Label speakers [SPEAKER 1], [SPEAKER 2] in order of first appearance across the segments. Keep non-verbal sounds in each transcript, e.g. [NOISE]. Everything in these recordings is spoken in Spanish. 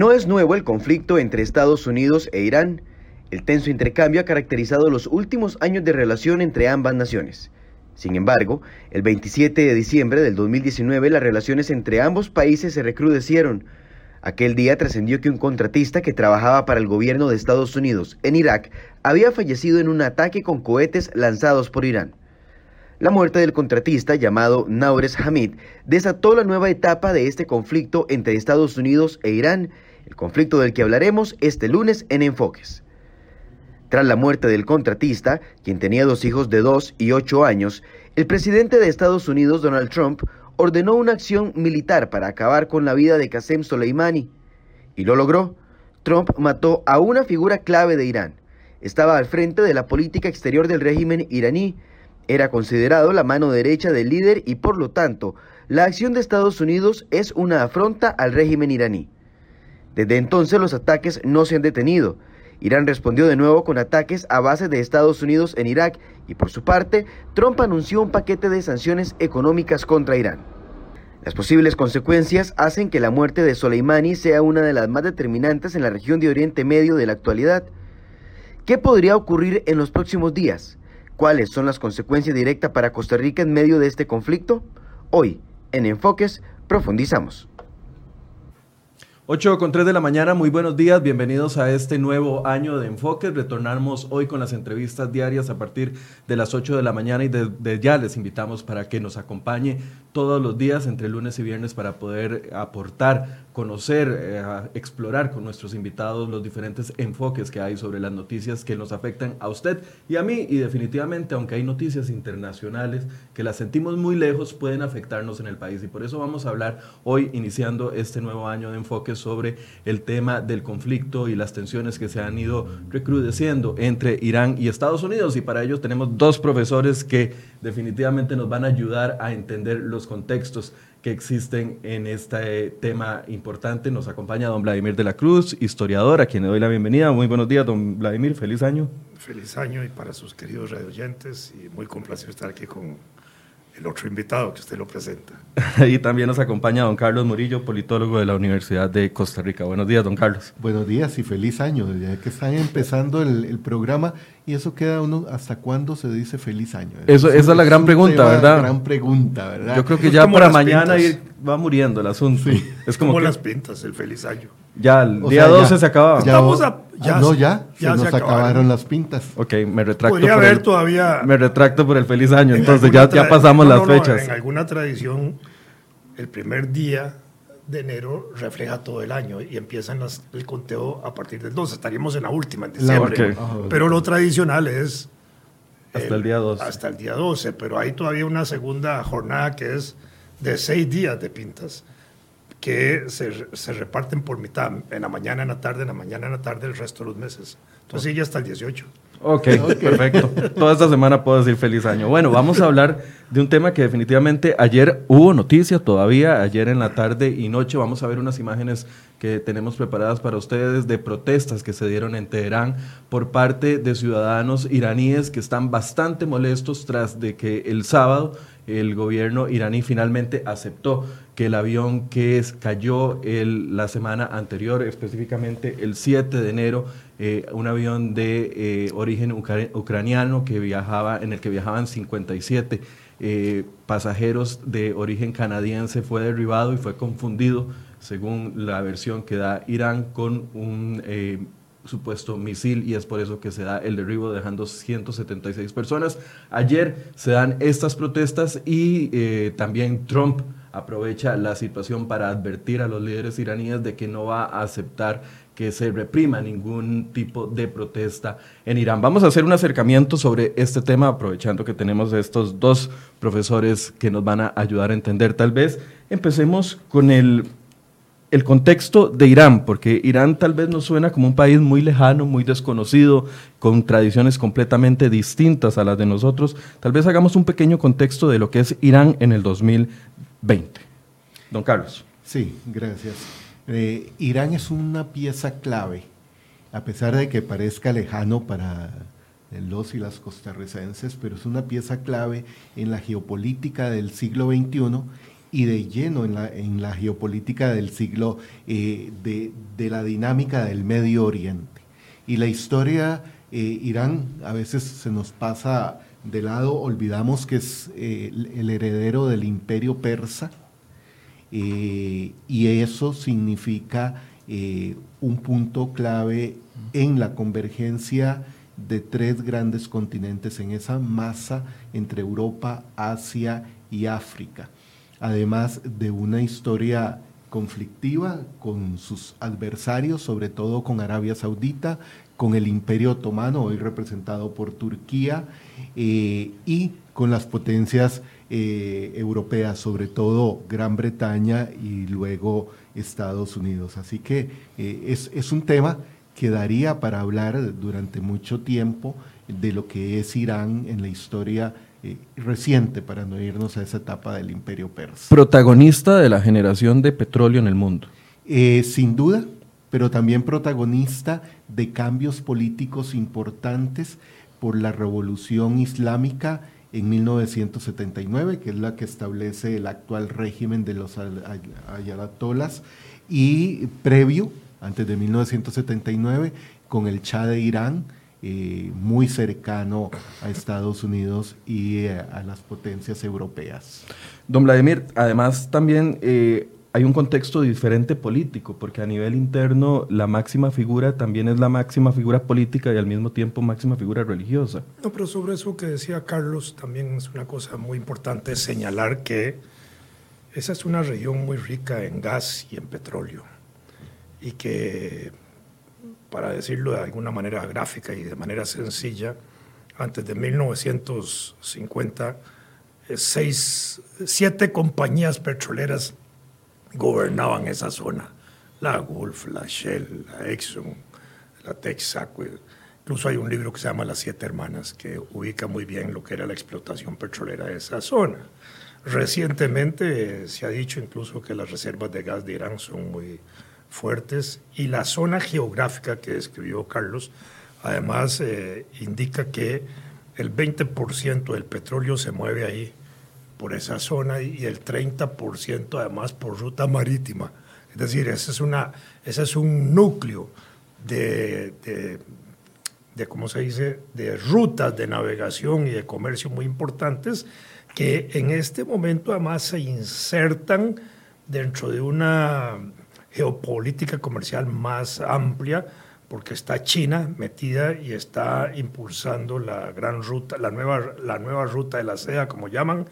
[SPEAKER 1] No es nuevo el conflicto entre Estados Unidos e Irán. El tenso intercambio ha caracterizado los últimos años de relación entre ambas naciones. Sin embargo, el 27 de diciembre del 2019 las relaciones entre ambos países se recrudecieron. Aquel día trascendió que un contratista que trabajaba para el gobierno de Estados Unidos en Irak había fallecido en un ataque con cohetes lanzados por Irán. La muerte del contratista llamado Naures Hamid desató la nueva etapa de este conflicto entre Estados Unidos e Irán, el conflicto del que hablaremos este lunes en Enfoques. Tras la muerte del contratista, quien tenía dos hijos de dos y ocho años, el presidente de Estados Unidos, Donald Trump, ordenó una acción militar para acabar con la vida de Qasem Soleimani. Y lo logró. Trump mató a una figura clave de Irán. Estaba al frente de la política exterior del régimen iraní era considerado la mano derecha del líder y por lo tanto, la acción de Estados Unidos es una afronta al régimen iraní. Desde entonces los ataques no se han detenido. Irán respondió de nuevo con ataques a base de Estados Unidos en Irak y por su parte, Trump anunció un paquete de sanciones económicas contra Irán. Las posibles consecuencias hacen que la muerte de Soleimani sea una de las más determinantes en la región de Oriente Medio de la actualidad. ¿Qué podría ocurrir en los próximos días? ¿Cuáles son las consecuencias directas para Costa Rica en medio de este conflicto? Hoy, en Enfoques, profundizamos.
[SPEAKER 2] 8 con 3 de la mañana, muy buenos días, bienvenidos a este nuevo año de Enfoques. Retornamos hoy con las entrevistas diarias a partir de las 8 de la mañana y desde ya les invitamos para que nos acompañe todos los días entre lunes y viernes para poder aportar conocer, eh, explorar con nuestros invitados los diferentes enfoques que hay sobre las noticias que nos afectan a usted y a mí. Y definitivamente, aunque hay noticias internacionales que las sentimos muy lejos, pueden afectarnos en el país. Y por eso vamos a hablar hoy, iniciando este nuevo año de enfoques, sobre el tema del conflicto y las tensiones que se han ido recrudeciendo entre Irán y Estados Unidos. Y para ello tenemos dos profesores que definitivamente nos van a ayudar a entender los contextos que existen en este tema importante. Nos acompaña don Vladimir de la Cruz, historiador, a quien le doy la bienvenida. Muy buenos días, don Vladimir, feliz año.
[SPEAKER 3] Feliz año y para sus queridos radioyentes y muy complacido estar aquí con el otro invitado que usted lo presenta. [LAUGHS]
[SPEAKER 2] y también nos acompaña don Carlos Murillo, politólogo de la Universidad de Costa Rica. Buenos días, don Carlos.
[SPEAKER 4] Buenos días y feliz año. Ya que están empezando el, programa y eso queda uno, ¿hasta cuándo se dice feliz año?
[SPEAKER 2] Eso, esa es la gran pregunta, ¿verdad?
[SPEAKER 4] gran pregunta, ¿verdad?
[SPEAKER 2] Yo creo que ya para mañana va muriendo el asunto.
[SPEAKER 3] Es como, las pintas, el feliz año.
[SPEAKER 2] Ya, el día 12 se acababa.
[SPEAKER 4] Ya, Estamos a, ya, no, ya, ya se nos acabaron. las pintas.
[SPEAKER 2] Ok, me retracto.
[SPEAKER 3] Podría haber todavía.
[SPEAKER 2] Me retracto por el feliz año, entonces ya, ya pasamos las fechas.
[SPEAKER 3] En alguna tradición, el primer día de enero refleja todo el año y empiezan las, el conteo a partir del 12. Estaríamos en la última, en diciembre. Pero lo tradicional es.
[SPEAKER 2] Hasta el, día 12.
[SPEAKER 3] Hasta el día 12, pero hay todavía una segunda jornada que es de seis días de pintas que se, se, reparten por mitad, en la mañana, en la tarde, en la mañana, en la tarde, el resto de los meses. Entonces sigue hasta el 18.
[SPEAKER 2] Ok, perfecto. Toda esta semana puedo decir feliz año. Bueno, vamos a hablar de un tema que definitivamente ayer hubo noticia todavía, ayer en la tarde y noche. Vamos a ver unas imágenes que tenemos preparadas para ustedes de protestas que se dieron en Teherán por parte de ciudadanos iraníes que están bastante molestos tras de que el sábado el gobierno iraní finalmente aceptó que el avión que cayó el, la semana anterior, específicamente el 7 de enero, eh, un avión de eh, origen ucraniano que viajaba, en el que viajaban 57 eh, pasajeros de origen canadiense, fue derribado y fue confundido, según la versión que da Irán, con un supuesto misil y es por eso que se da el derribo dejando 176 personas. Ayer se dan estas protestas y también Trump aprovecha la situación para advertir a los líderes iraníes de que no va a aceptar que se reprima ningún tipo de protesta en Irán. Vamos a hacer un acercamiento sobre este tema, aprovechando que tenemos estos dos profesores que nos van a ayudar a entender. Tal vez empecemos con el el contexto de Irán, porque Irán tal vez nos suena como un país muy lejano, muy desconocido, con tradiciones completamente distintas a las de nosotros. Tal vez hagamos un pequeño contexto de lo que es Irán en el 2020. Don Carlos.
[SPEAKER 4] Sí, gracias. Eh, Irán es una pieza clave, a pesar de que parezca lejano para los y las costarricenses, pero es una pieza clave en la geopolítica del siglo XXI y de lleno en la, geopolítica del siglo, eh, de, la dinámica del Medio Oriente. Y la historia, eh, Irán a veces se nos pasa de lado, olvidamos que es eh, el heredero del imperio persa, y eso significa un punto clave en la convergencia de tres grandes continentes, en esa masa entre Europa, Asia y África. Además de una historia conflictiva con sus adversarios, sobre todo con Arabia Saudita, con el Imperio Otomano, hoy representado por Turquía, eh, y con las potencias eh, europeas, sobre todo Gran Bretaña y luego Estados Unidos. Así que eh, es, es un tema que daría para hablar durante mucho tiempo de lo que es Irán en la historia eh, reciente para no irnos a esa etapa del imperio persa.
[SPEAKER 2] Protagonista de la generación de petróleo en el mundo.
[SPEAKER 4] Eh, sin duda, pero también protagonista de cambios políticos importantes por la revolución islámica en 1979, que es la que establece el actual régimen de los ayatolas, y previo, antes de 1979, con el Shah de Irán, eh, muy cercano a Estados Unidos y eh, a las potencias europeas.
[SPEAKER 2] Don Vladimir, además también eh, hay un contexto diferente político, porque a nivel interno la máxima figura también es la máxima figura política y al mismo tiempo máxima figura religiosa.
[SPEAKER 3] No, pero sobre eso que decía Carlos, también es una cosa muy importante señalar que esa es una región muy rica en gas y en petróleo y que para decirlo de alguna manera gráfica y de manera sencilla, antes de 1950, eh, seis, siete compañías petroleras gobernaban esa zona. La Gulf, la Shell, la Exxon, la Texaco. Incluso hay un libro que se llama Las Siete Hermanas, que ubica muy bien lo que era la explotación petrolera de esa zona. Recientemente se ha dicho incluso que las reservas de gas de Irán son muy, fuertes y la zona geográfica que describió Carlos, además eh, indica que el 20% del petróleo se mueve ahí por esa zona y el 30% además por ruta marítima. Es decir, ese es, una, ese es un núcleo de, de, de, ¿cómo se dice?, de rutas de navegación y de comercio muy importantes que en este momento además se insertan dentro de una geopolítica comercial más amplia, porque está China metida y está impulsando la gran ruta, la nueva, la nueva ruta de la seda, como llaman,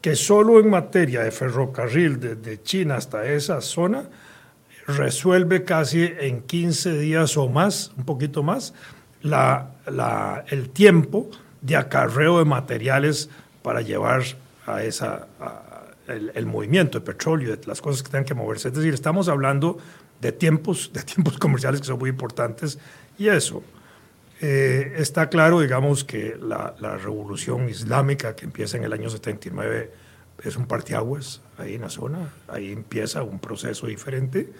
[SPEAKER 3] que solo en materia de ferrocarril desde China hasta esa zona resuelve casi en 15 días o más, un poquito más, la, la, el tiempo de acarreo de materiales para llevar a esa, el, movimiento de petróleo, de las cosas que tengan que moverse. Es decir, estamos hablando de tiempos, de tiempos [LAUGHS] comerciales que son muy importantes y eso. Eh, está claro, digamos, que la, revolución islámica que empieza en el año 79 es un partiaguas ahí en la zona, ahí empieza un proceso diferente.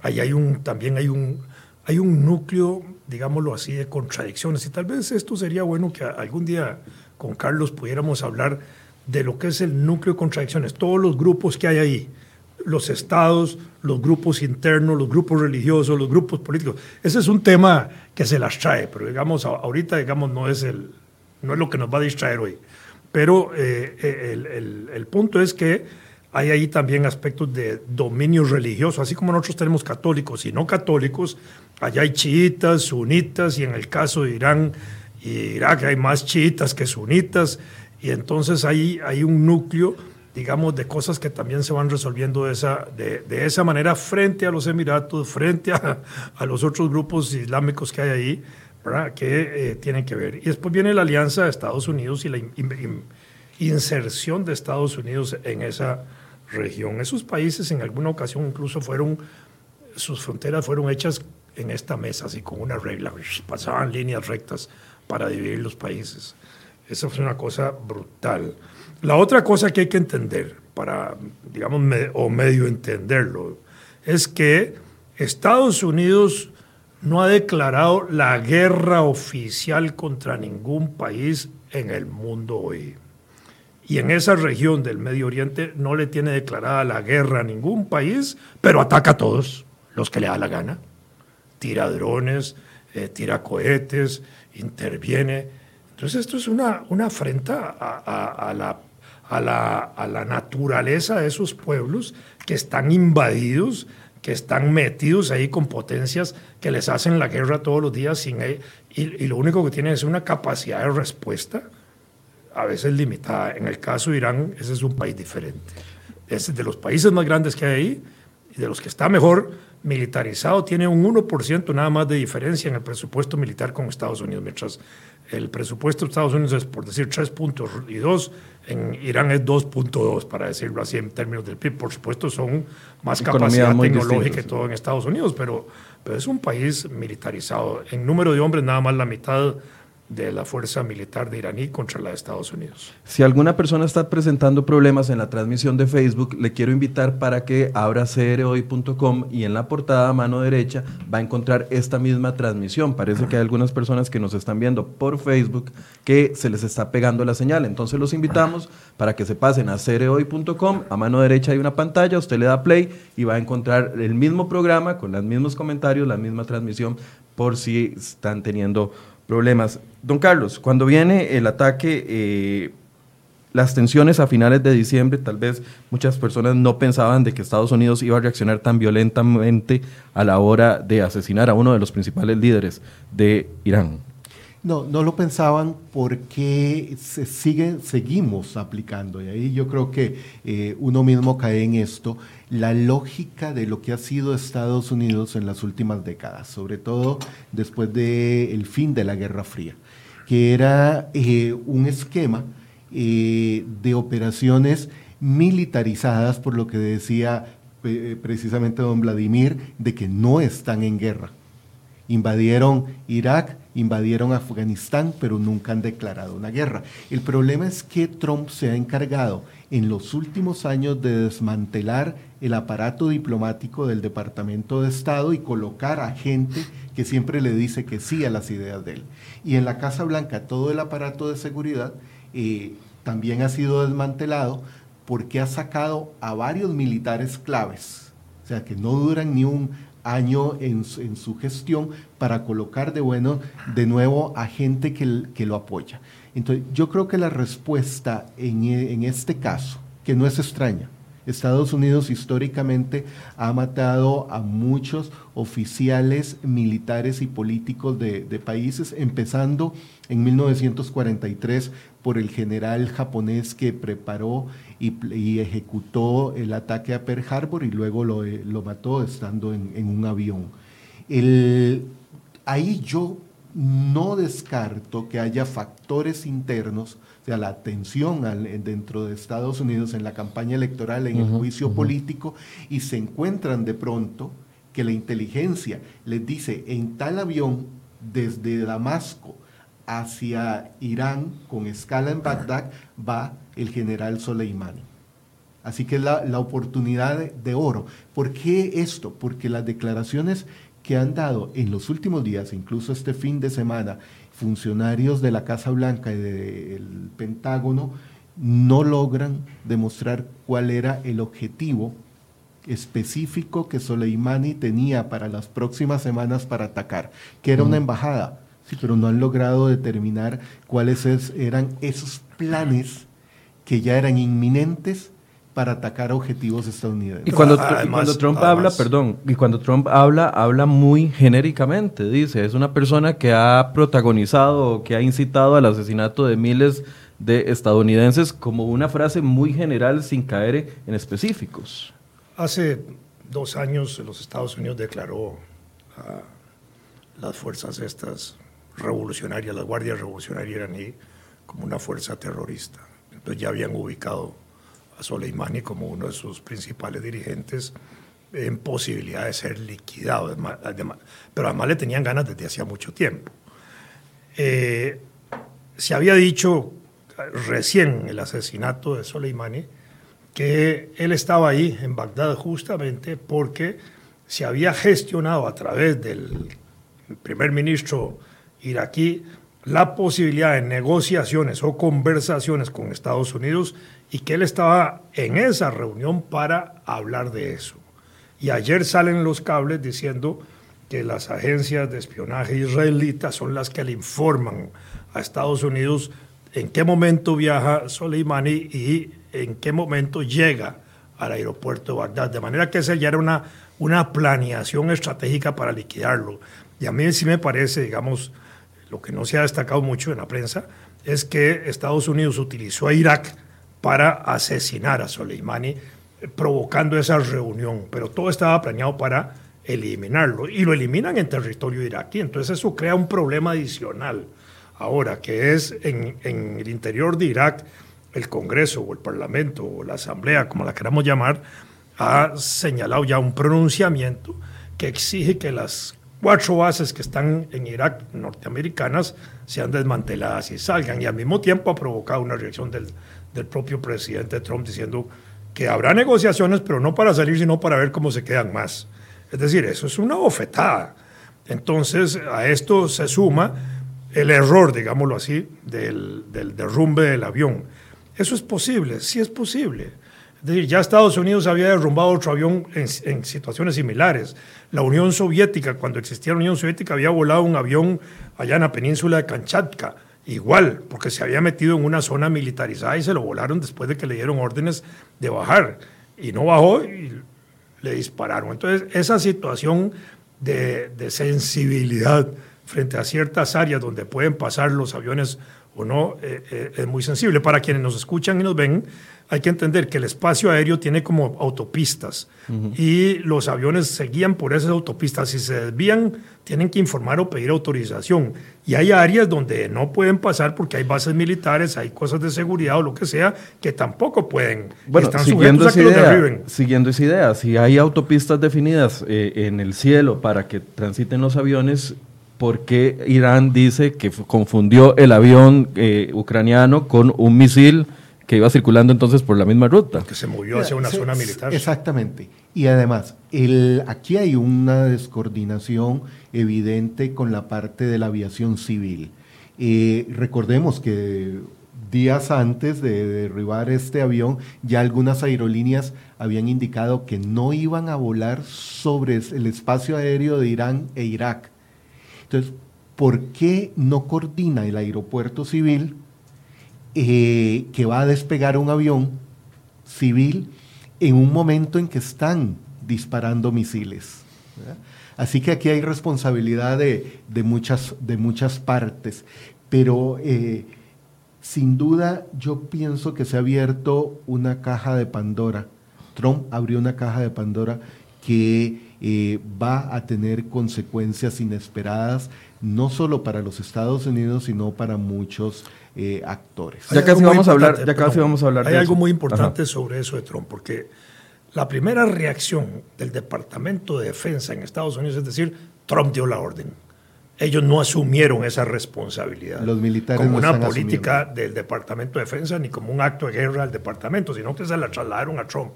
[SPEAKER 3] Ahí hay un, también hay un, hay un núcleo, digámoslo así, de contradicciones. Y tal vez esto sería bueno que algún día con Carlos pudiéramos hablar de lo que es el núcleo de contradicciones, todos los grupos que hay ahí, los estados, los grupos internos, los grupos religiosos, los grupos políticos. Ese es un tema que se las trae, pero digamos, ahorita digamos, no, es el, no es lo que nos va a distraer hoy. Pero eh, eh, el, punto es que hay ahí también aspectos de dominio religioso, así como nosotros tenemos católicos y no católicos, allá hay chiitas, sunitas, y en el caso de Irán y Irak hay más chiitas que sunitas, y entonces ahí hay un núcleo, digamos, de cosas que también se van resolviendo de esa, de, de esa manera frente a los Emiratos, frente a, a, los otros grupos islámicos que hay ahí, ¿verdad? que eh, tienen que ver. Y después viene la alianza de Estados Unidos y la in, in, inserción de Estados Unidos en esa región. Esos países en alguna ocasión incluso fueron, sus fronteras fueron hechas en esta mesa, así con una regla, pasaban líneas rectas para dividir los países. Eso es una cosa brutal. La otra cosa que hay que entender, para, digamos, o medio entenderlo, es que Estados Unidos no ha declarado la guerra oficial contra ningún país en el mundo hoy. y en esa región del Medio Oriente no le tiene declarada la guerra a ningún país, pero ataca a todos los que le da la gana. Tira drones, eh, tira cohetes, interviene. Entonces esto es una, una afrenta a, la, a, la, a la naturaleza de esos pueblos que están invadidos, que están metidos ahí con potencias que les hacen la guerra todos los días sin y, y, lo único que tienen es una capacidad de respuesta a veces limitada. En el caso de Irán, ese es un país diferente. Es de los países más grandes que hay ahí y de los que está mejor militarizado, tiene un 1% nada más de diferencia en el presupuesto militar con Estados Unidos, mientras el presupuesto de Estados Unidos es, por decir, 3 puntos y 2, en Irán es 2.2, para decirlo así, en términos del PIB. Por supuesto, son más capacidad tecnológica que todo en Estados Unidos, pero, pero es un país militarizado. En número de hombres, nada más la mitad de la fuerza militar de iraní contra la de Estados Unidos.
[SPEAKER 2] Si alguna persona está presentando problemas en la transmisión de Facebook, le quiero invitar para que abra crhoy.com y en la portada a mano derecha va a encontrar esta misma transmisión. Parece que hay algunas personas que nos están viendo por Facebook que se les está pegando la señal. Entonces los invitamos para que se pasen a crhoy.com. A mano derecha hay una pantalla, usted le da play y va a encontrar el mismo programa con los mismos comentarios, la misma transmisión por si están teniendo problemas. Don Carlos, cuando viene el ataque, eh, las tensiones a finales de diciembre, tal vez muchas personas no pensaban de que Estados Unidos iba a reaccionar tan violentamente a la hora de asesinar a uno de los principales líderes de Irán.
[SPEAKER 4] No, no lo pensaban porque se sigue, seguimos aplicando. Y ahí yo creo que eh, uno mismo cae en esto, la lógica de lo que ha sido Estados Unidos en las últimas décadas, sobre todo después del fin de la Guerra Fría, que era eh, un esquema eh, de operaciones militarizadas, por lo que decía precisamente don Vladimir, de que no están en guerra. Invadieron Irak, invadieron Afganistán, pero nunca han declarado una guerra. El problema es que Trump se ha encargado en los últimos años de desmantelar el aparato diplomático del Departamento de Estado y colocar a gente que siempre le dice que sí a las ideas de él. Y en la Casa Blanca todo el aparato de seguridad eh, también ha sido desmantelado porque ha sacado a varios militares claves, o sea, que no duran ni un año en, su gestión para colocar de bueno de nuevo a gente que, que lo apoya. Entonces, yo creo que la respuesta en, en este caso, que no es extraña, Estados Unidos históricamente ha matado a muchos oficiales militares y políticos de, países, empezando en 1943 por el general japonés que preparó y, ejecutó el ataque a Pearl Harbor y luego lo, lo mató estando en, un avión. ahí yo no descarto que haya factores internos la tensión dentro de Estados Unidos en la campaña electoral, en el juicio político, y se encuentran de pronto que la inteligencia les dice en tal avión desde Damasco hacia Irán con escala en Bagdad va el general Soleimani. Así que es la, oportunidad de, oro. ¿Por qué esto? Porque las declaraciones que han dado en los últimos días, incluso este fin de semana, funcionarios de la Casa Blanca y del Pentágono no logran demostrar cuál era el objetivo específico que Soleimani tenía para las próximas semanas para atacar, que era una embajada, sí, pero no han logrado determinar cuáles eran esos planes que ya eran inminentes para atacar objetivos estadounidenses.
[SPEAKER 2] Y cuando, cuando Trump habla, perdón, y cuando Trump habla, habla muy genéricamente, dice, es una persona que ha protagonizado, que ha incitado al asesinato de miles de estadounidenses como una frase muy general sin caer en específicos.
[SPEAKER 3] Hace dos años los Estados Unidos declaró a las fuerzas estas revolucionarias, las guardias revolucionarias iraní, como una fuerza terrorista. Ya habían ubicado a Soleimani como uno de sus principales dirigentes en posibilidad de ser liquidado. Pero además le tenían ganas desde hacía mucho tiempo. Eh, se había dicho recién el asesinato de Soleimani que él estaba ahí en Bagdad justamente porque se había gestionado a través del primer ministro iraquí la posibilidad de negociaciones o conversaciones con Estados Unidos y que él estaba en esa reunión para hablar de eso. Y ayer salen los cables diciendo que las agencias de espionaje israelitas son las que le informan a Estados Unidos en qué momento viaja Soleimani y en qué momento llega al aeropuerto de Bagdad. De manera que esa ya era una, una planeación estratégica para liquidarlo. Y a mí sí me parece, digamos, lo que no se ha destacado mucho en la prensa, es que Estados Unidos utilizó a Irak para asesinar a Soleimani, provocando esa reunión. Pero todo estaba planeado para eliminarlo. Y lo eliminan en territorio iraquí. Entonces eso crea un problema adicional. Ahora, que es en, en el interior de Irak, el Congreso o el Parlamento o la Asamblea, como la queramos llamar, ha señalado ya un pronunciamiento que exige que las cuatro bases que están en Irak norteamericanas sean desmanteladas y salgan. Y al mismo tiempo ha provocado una reacción del, del propio presidente Trump diciendo que habrá negociaciones, pero no para salir, sino para ver cómo se quedan más. Es decir, eso es una bofetada. Entonces, a esto se suma el error, digámoslo así, del, del derrumbe del avión. Eso es posible, sí es posible. Es decir, ya Estados Unidos había derrumbado otro avión en, en, situaciones similares. La Unión Soviética, cuando existía la Unión Soviética, había volado un avión allá en la península de Kamchatka, igual, porque se había metido en una zona militarizada y se lo volaron después de que le dieron órdenes de bajar. Y no bajó y le dispararon. Entonces, esa situación de, de sensibilidad frente a ciertas áreas donde pueden pasar los aviones o no, eh, eh, es muy sensible. Para quienes nos escuchan y nos ven, hay que entender que el espacio aéreo tiene como autopistas uh -huh. y los aviones se guían por esas autopistas. Si se desvían, tienen que informar o pedir autorización. Y hay áreas donde no pueden pasar porque hay bases militares, hay cosas de seguridad o lo que sea que tampoco pueden.
[SPEAKER 2] Bueno,
[SPEAKER 3] están
[SPEAKER 2] siguiendo,
[SPEAKER 3] sujetos a
[SPEAKER 2] esa idea, siguiendo esa idea, si hay autopistas definidas eh, en el cielo para que transiten los aviones, ¿por qué Irán dice que confundió el avión eh, ucraniano con un misil que iba circulando entonces por la misma ruta?
[SPEAKER 3] que se movió hacia una
[SPEAKER 4] Sí,
[SPEAKER 3] zona militar.
[SPEAKER 4] Exactamente. Y además, el, aquí hay una descoordinación evidente con la parte de la aviación civil. Eh, recordemos que días antes de derribar este avión, ya algunas aerolíneas habían indicado que no iban a volar sobre el espacio aéreo de Irán e Irak. Entonces, ¿por qué no coordina el aeropuerto civil eh, que va a despegar un avión civil en un momento en que están disparando misiles? Así que aquí hay responsabilidad de, de muchas, de muchas partes, pero eh, sin duda yo pienso que se ha abierto una caja de Pandora. Trump abrió una caja de Pandora que eh, va a tener consecuencias inesperadas, no solo para los Estados Unidos, sino para muchos eh, actores.
[SPEAKER 2] Ya casi vamos a hablar- ya casi vamos a hablar
[SPEAKER 3] Hay
[SPEAKER 2] de
[SPEAKER 3] algo
[SPEAKER 2] eso.
[SPEAKER 3] muy importante
[SPEAKER 2] Ajá.
[SPEAKER 3] sobre eso de Trump, porque la primera reacción del Departamento de Defensa en Estados Unidos es decir, Trump dio la orden. Ellos no asumieron esa responsabilidad
[SPEAKER 4] Los militares
[SPEAKER 3] como
[SPEAKER 4] no
[SPEAKER 3] una
[SPEAKER 4] están
[SPEAKER 3] política del Departamento de Defensa ni como un acto de guerra al departamento, sino que se la trasladaron a Trump.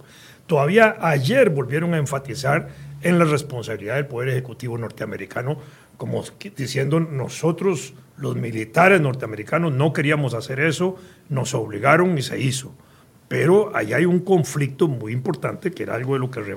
[SPEAKER 3] Todavía ayer volvieron a enfatizar en la responsabilidad del Poder Ejecutivo norteamericano, como diciendo nosotros, los militares norteamericanos, no queríamos hacer eso, nos obligaron y se hizo. Pero ahí hay un conflicto muy importante, que era algo de lo que re-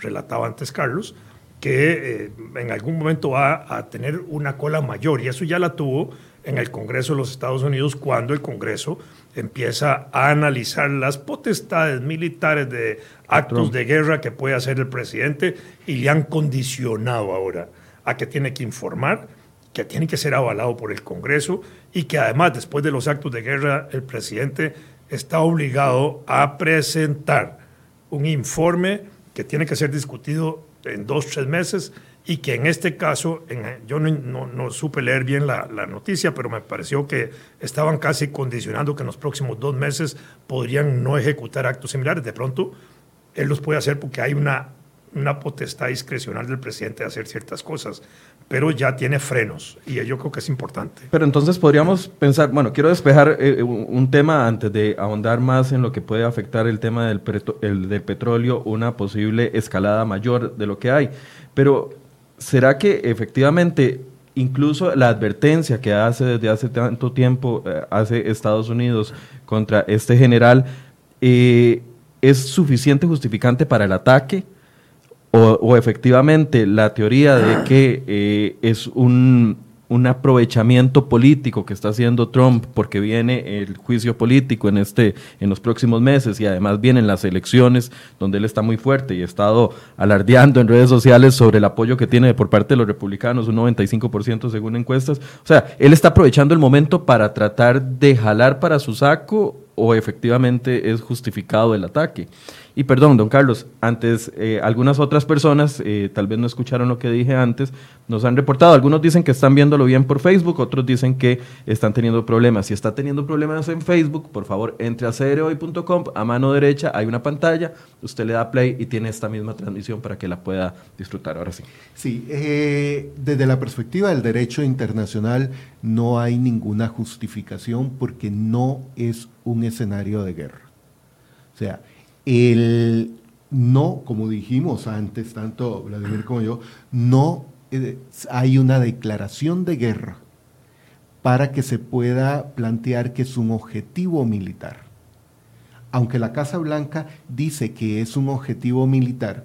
[SPEAKER 3] relataba antes Carlos, que eh, en algún momento va a tener una cola mayor, y eso ya la tuvo en el Congreso de los Estados Unidos cuando el Congreso empieza a analizar las potestades militares de actos de guerra que puede hacer el presidente y le han condicionado ahora a que tiene que informar, que tiene que ser avalado por el Congreso y que además después de los actos de guerra el presidente está obligado a presentar un informe que tiene que ser discutido en dos, tres meses y que en este caso, en- yo no, no- no supe leer bien la, la noticia, pero me pareció que estaban casi condicionando que en los próximos dos meses podrían no ejecutar actos similares. De pronto, él los puede hacer porque hay una, una potestad discrecional del presidente de hacer ciertas cosas, pero ya tiene frenos y yo creo que es importante.
[SPEAKER 2] Pero entonces podríamos pensar, bueno, quiero despejar eh, un, tema antes de ahondar más en lo que puede afectar el tema del, el- del petróleo, una posible escalada mayor de lo que hay. Pero, ¿será que efectivamente incluso la advertencia que hace desde hace tanto tiempo, eh, hace Estados Unidos contra este general, eh, ¿es suficiente justificante para el ataque? O, efectivamente la teoría de que eh, es un, un aprovechamiento político que está haciendo Trump porque viene el juicio político en este en los próximos meses y además vienen las elecciones donde él está muy fuerte y ha estado alardeando en redes sociales sobre el apoyo que tiene por parte de los republicanos, un 95% según encuestas. O sea, él está aprovechando el momento para tratar de jalar para su saco o efectivamente es justificado el ataque. Y perdón, don Carlos, antes eh, algunas otras personas, eh, tal vez no escucharon lo que dije antes, nos han reportado, algunos dicen que están viéndolo bien por Facebook, otros dicen que están teniendo problemas. Si está teniendo problemas en Facebook, por favor, entre a cereoy.com, a mano derecha hay una pantalla, usted le da play y tiene esta misma transmisión para que la pueda disfrutar. Ahora sí.
[SPEAKER 4] Sí, eh, desde la perspectiva del derecho internacional no hay ninguna justificación porque no es un escenario de guerra. O sea, el no, como dijimos antes, tanto Vladimir como yo, no eh, hay una declaración de guerra para que se pueda plantear que es un objetivo militar. Aunque la Casa Blanca dice que es un objetivo militar,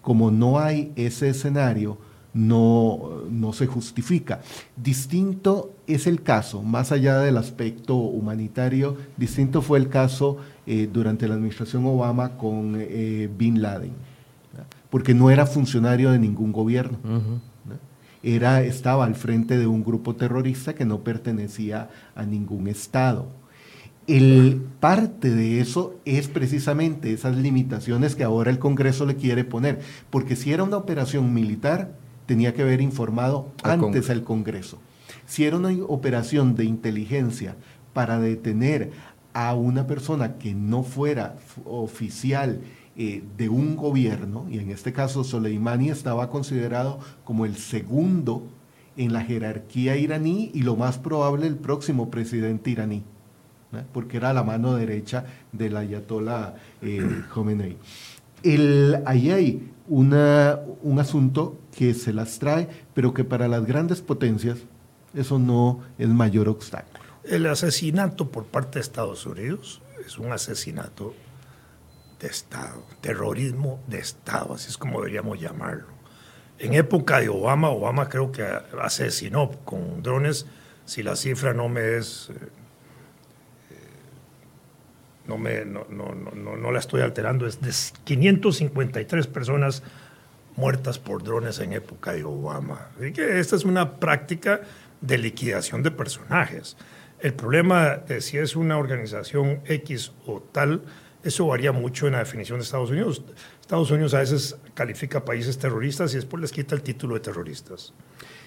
[SPEAKER 4] como no hay ese escenario, no, no se justifica. Distinto es el caso, más allá del aspecto humanitario, distinto fue el caso eh, durante la administración Obama con eh, Bin Laden, porque no era funcionario de ningún gobierno. Era, estaba al frente de un grupo terrorista que no pertenecía a ningún Estado. El, parte de eso es precisamente esas limitaciones que ahora el Congreso le quiere poner, porque si era una operación militar, tenía que haber informado antes al Congreso. Si era una operación de inteligencia para detener a una persona que no fuera oficial eh, de un gobierno, y en este caso Soleimani estaba considerado como el segundo en la jerarquía iraní y lo más probable el próximo presidente iraní, porque era la mano derecha del ayatollah eh, [CLEARS THROAT] Khomeini. El, ahí hay una, un asunto que se las trae, pero que para las grandes potencias eso no es mayor obstáculo.
[SPEAKER 3] El asesinato por parte de Estados Unidos es un asesinato de Estado, terrorismo de Estado, así es como deberíamos llamarlo. En época de Obama, Obama creo que asesinó con drones, si la cifra no me es... Eh, no, me, no, no, no, no la estoy alterando, es de 553 personas muertas por drones en época de Obama. Así que esta es una práctica de liquidación de personajes. El problema de si es una organización X o tal, eso varía mucho en la definición de Estados Unidos. Estados Unidos a veces califica países terroristas y después les quita el título de terroristas.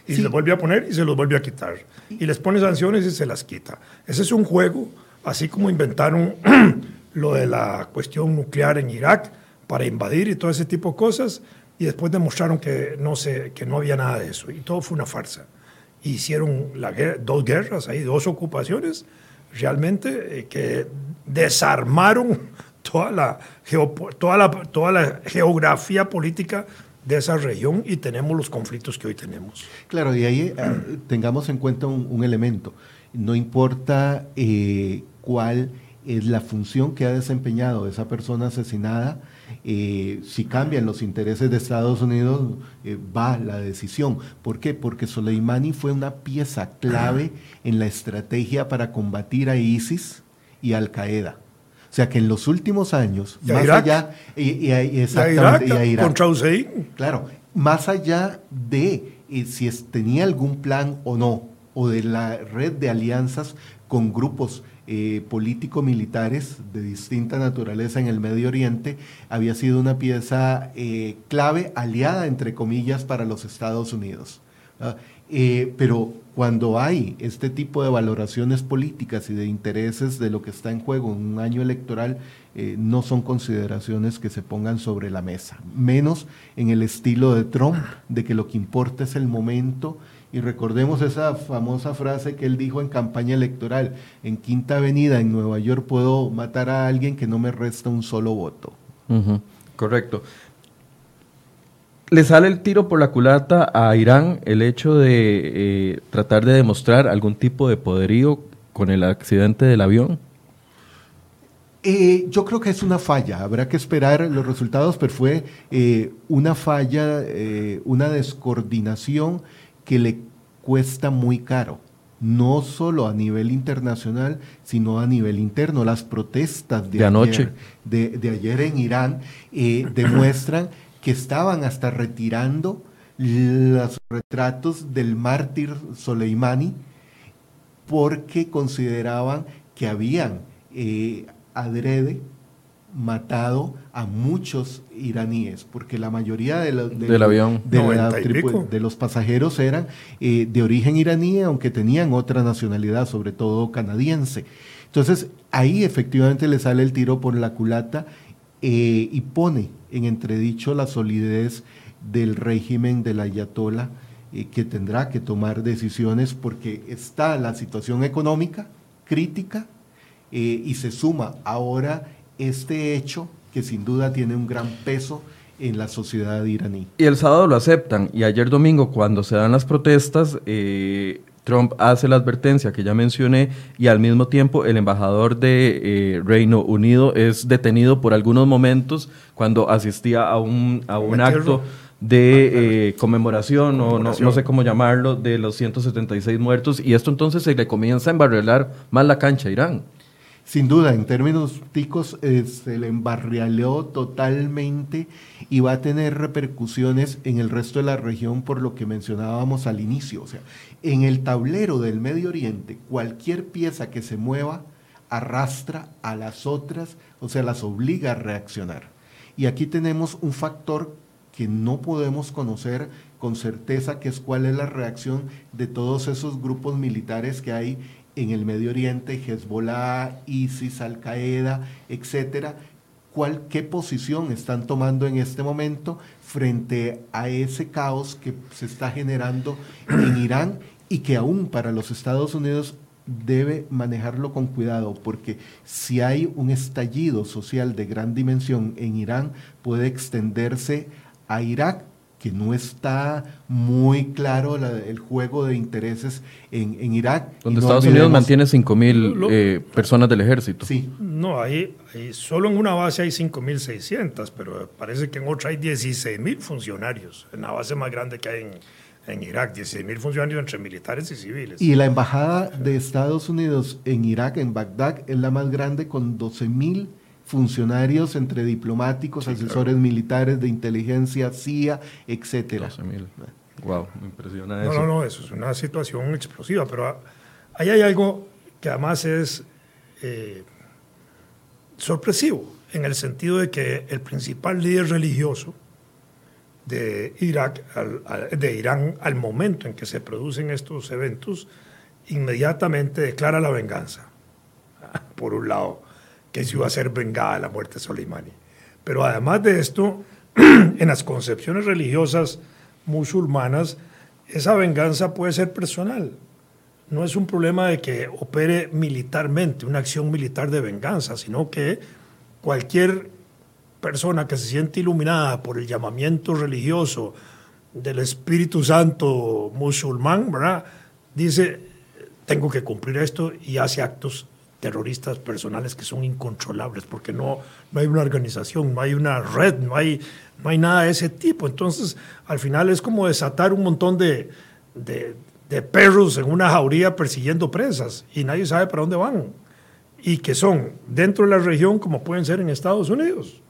[SPEAKER 3] Y se los vuelve a poner y se los vuelve a quitar. Y les pone sanciones y se las quita. Ese es un juego, así como inventaron [CLEARS THROAT] lo de la cuestión nuclear en Irak para invadir y todo ese tipo de cosas y después demostraron que no, se, que no había nada de eso y todo fue una farsa. Hicieron la dos guerras, ahí dos ocupaciones realmente eh, que desarmaron [LAUGHS] toda la, toda, la, toda la geografía política de esa región y tenemos los conflictos que hoy tenemos.
[SPEAKER 4] Claro, y ahí eh, tengamos en cuenta un, elemento. No importa eh, cuál es la función que ha desempeñado esa persona asesinada, eh, si cambian los intereses de Estados Unidos, eh, va la decisión. ¿Por qué? Porque Soleimani fue una pieza clave en la estrategia para combatir a ISIS y Al Qaeda. O sea que en los últimos años, más allá y,
[SPEAKER 3] a contra Hussein.
[SPEAKER 4] Claro, más allá de eh, si tenía algún plan o no, o de la red de alianzas con grupos eh, político-militares de distinta naturaleza en el Medio Oriente, había sido una pieza eh, clave, aliada, entre comillas, para los Estados Unidos. Eh, pero cuando hay este tipo de valoraciones políticas y de intereses de lo que está en juego en un año electoral, no son consideraciones que se pongan sobre la mesa, menos en el estilo de Trump, de que lo que importa es el momento y recordemos esa famosa frase que él dijo en campaña electoral, en Quinta Avenida, en Nueva York, puedo matar a alguien que no me resta un solo voto.
[SPEAKER 2] Correcto. le sale el tiro por la culata a Irán el hecho de eh, tratar de demostrar algún tipo de poderío con el accidente del avión.
[SPEAKER 4] Eh, yo creo que es una falla, habrá que esperar los resultados, pero fue eh, una falla, una descoordinación que le cuesta muy caro, no solo a nivel internacional, sino a nivel interno. Las protestas de,
[SPEAKER 2] anoche.
[SPEAKER 4] de, ayer en Irán [CLEARS THROAT] demuestran que estaban hasta retirando los retratos del mártir Soleimani porque consideraban que habían eh, adrede matado a muchos iraníes, porque la mayoría de, los, de, los pasajeros eran eh, de origen iraní, aunque tenían otra nacionalidad, sobre todo canadiense. Entonces, ahí efectivamente le sale el tiro por la culata eh, y pone en entredicho la solidez del régimen del ayatollah eh, que tendrá que tomar decisiones porque está la situación económica crítica eh, y se suma ahora este hecho que sin duda tiene un gran peso en la sociedad iraní.
[SPEAKER 2] Y el sábado lo aceptan y ayer domingo cuando se dan las protestas Trump hace la advertencia que ya mencioné y al mismo tiempo el embajador de eh, Reino Unido es detenido por algunos momentos cuando asistía a un, a un acto de eh, conmemoración, o no, no, sé cómo llamarlo, de los 176 muertos y esto entonces se le comienza a embarrelar más la cancha a Irán.
[SPEAKER 4] Sin duda, en términos ticos, eh, se le embarrialeó totalmente y va a tener repercusiones en el resto de la región por lo que mencionábamos al inicio. O sea, en el tablero del Medio Oriente, cualquier pieza que se mueva arrastra a las otras, o sea, las obliga a reaccionar. Y aquí tenemos un factor que no podemos conocer con certeza, que es cuál es la reacción de todos esos grupos militares que hay en el Medio Oriente, Hezbollah, ISIS, Al Qaeda, etcétera, cuál, qué posición están tomando en este momento frente a ese caos que se está generando en Irán y que aún para los Estados Unidos debe manejarlo con cuidado, porque si hay un estallido social de gran dimensión en Irán, puede extenderse a Irak que no está muy claro el juego de intereses en, Irak.
[SPEAKER 2] Donde Estados Unidos mantiene 5.000 eh, personas del ejército.
[SPEAKER 3] Sí. No, ahí, solo en una base hay 5.600, pero parece que en otra hay 16.000 funcionarios, en la base más grande que hay en, en Irak, 16.000 funcionarios entre militares y civiles.
[SPEAKER 4] Y la embajada de Estados Unidos en Irak, en Bagdad, es la más grande con 12.000 funcionarios entre diplomáticos, asesores militares de inteligencia, CIA, etcétera.
[SPEAKER 2] Wow, me impresiona
[SPEAKER 3] eso. No, no, no, eso es una situación explosiva, pero ahí hay algo que además es eh, sorpresivo, en el sentido de que el principal líder religioso de Irak, de Irán, al momento en que se producen estos eventos, inmediatamente declara la venganza, por un lado que se iba a ser vengada la muerte de Soleimani. Pero además de esto, [CLEARS THROAT] en las concepciones religiosas musulmanas, esa venganza puede ser personal. No es un problema de que opere militarmente, una acción militar de venganza, sino que cualquier persona que se siente iluminada por el llamamiento religioso del Espíritu Santo musulmán, ¿verdad? dice, tengo que cumplir esto y hace actos terroristas personales que son incontrolables, porque no, no hay una organización, no hay una red, no hay, no hay nada de ese tipo. Entonces, al final es como desatar un montón de, de, perros en una jauría persiguiendo presas y nadie sabe para dónde van. Y que son dentro de la región como pueden ser en Estados Unidos.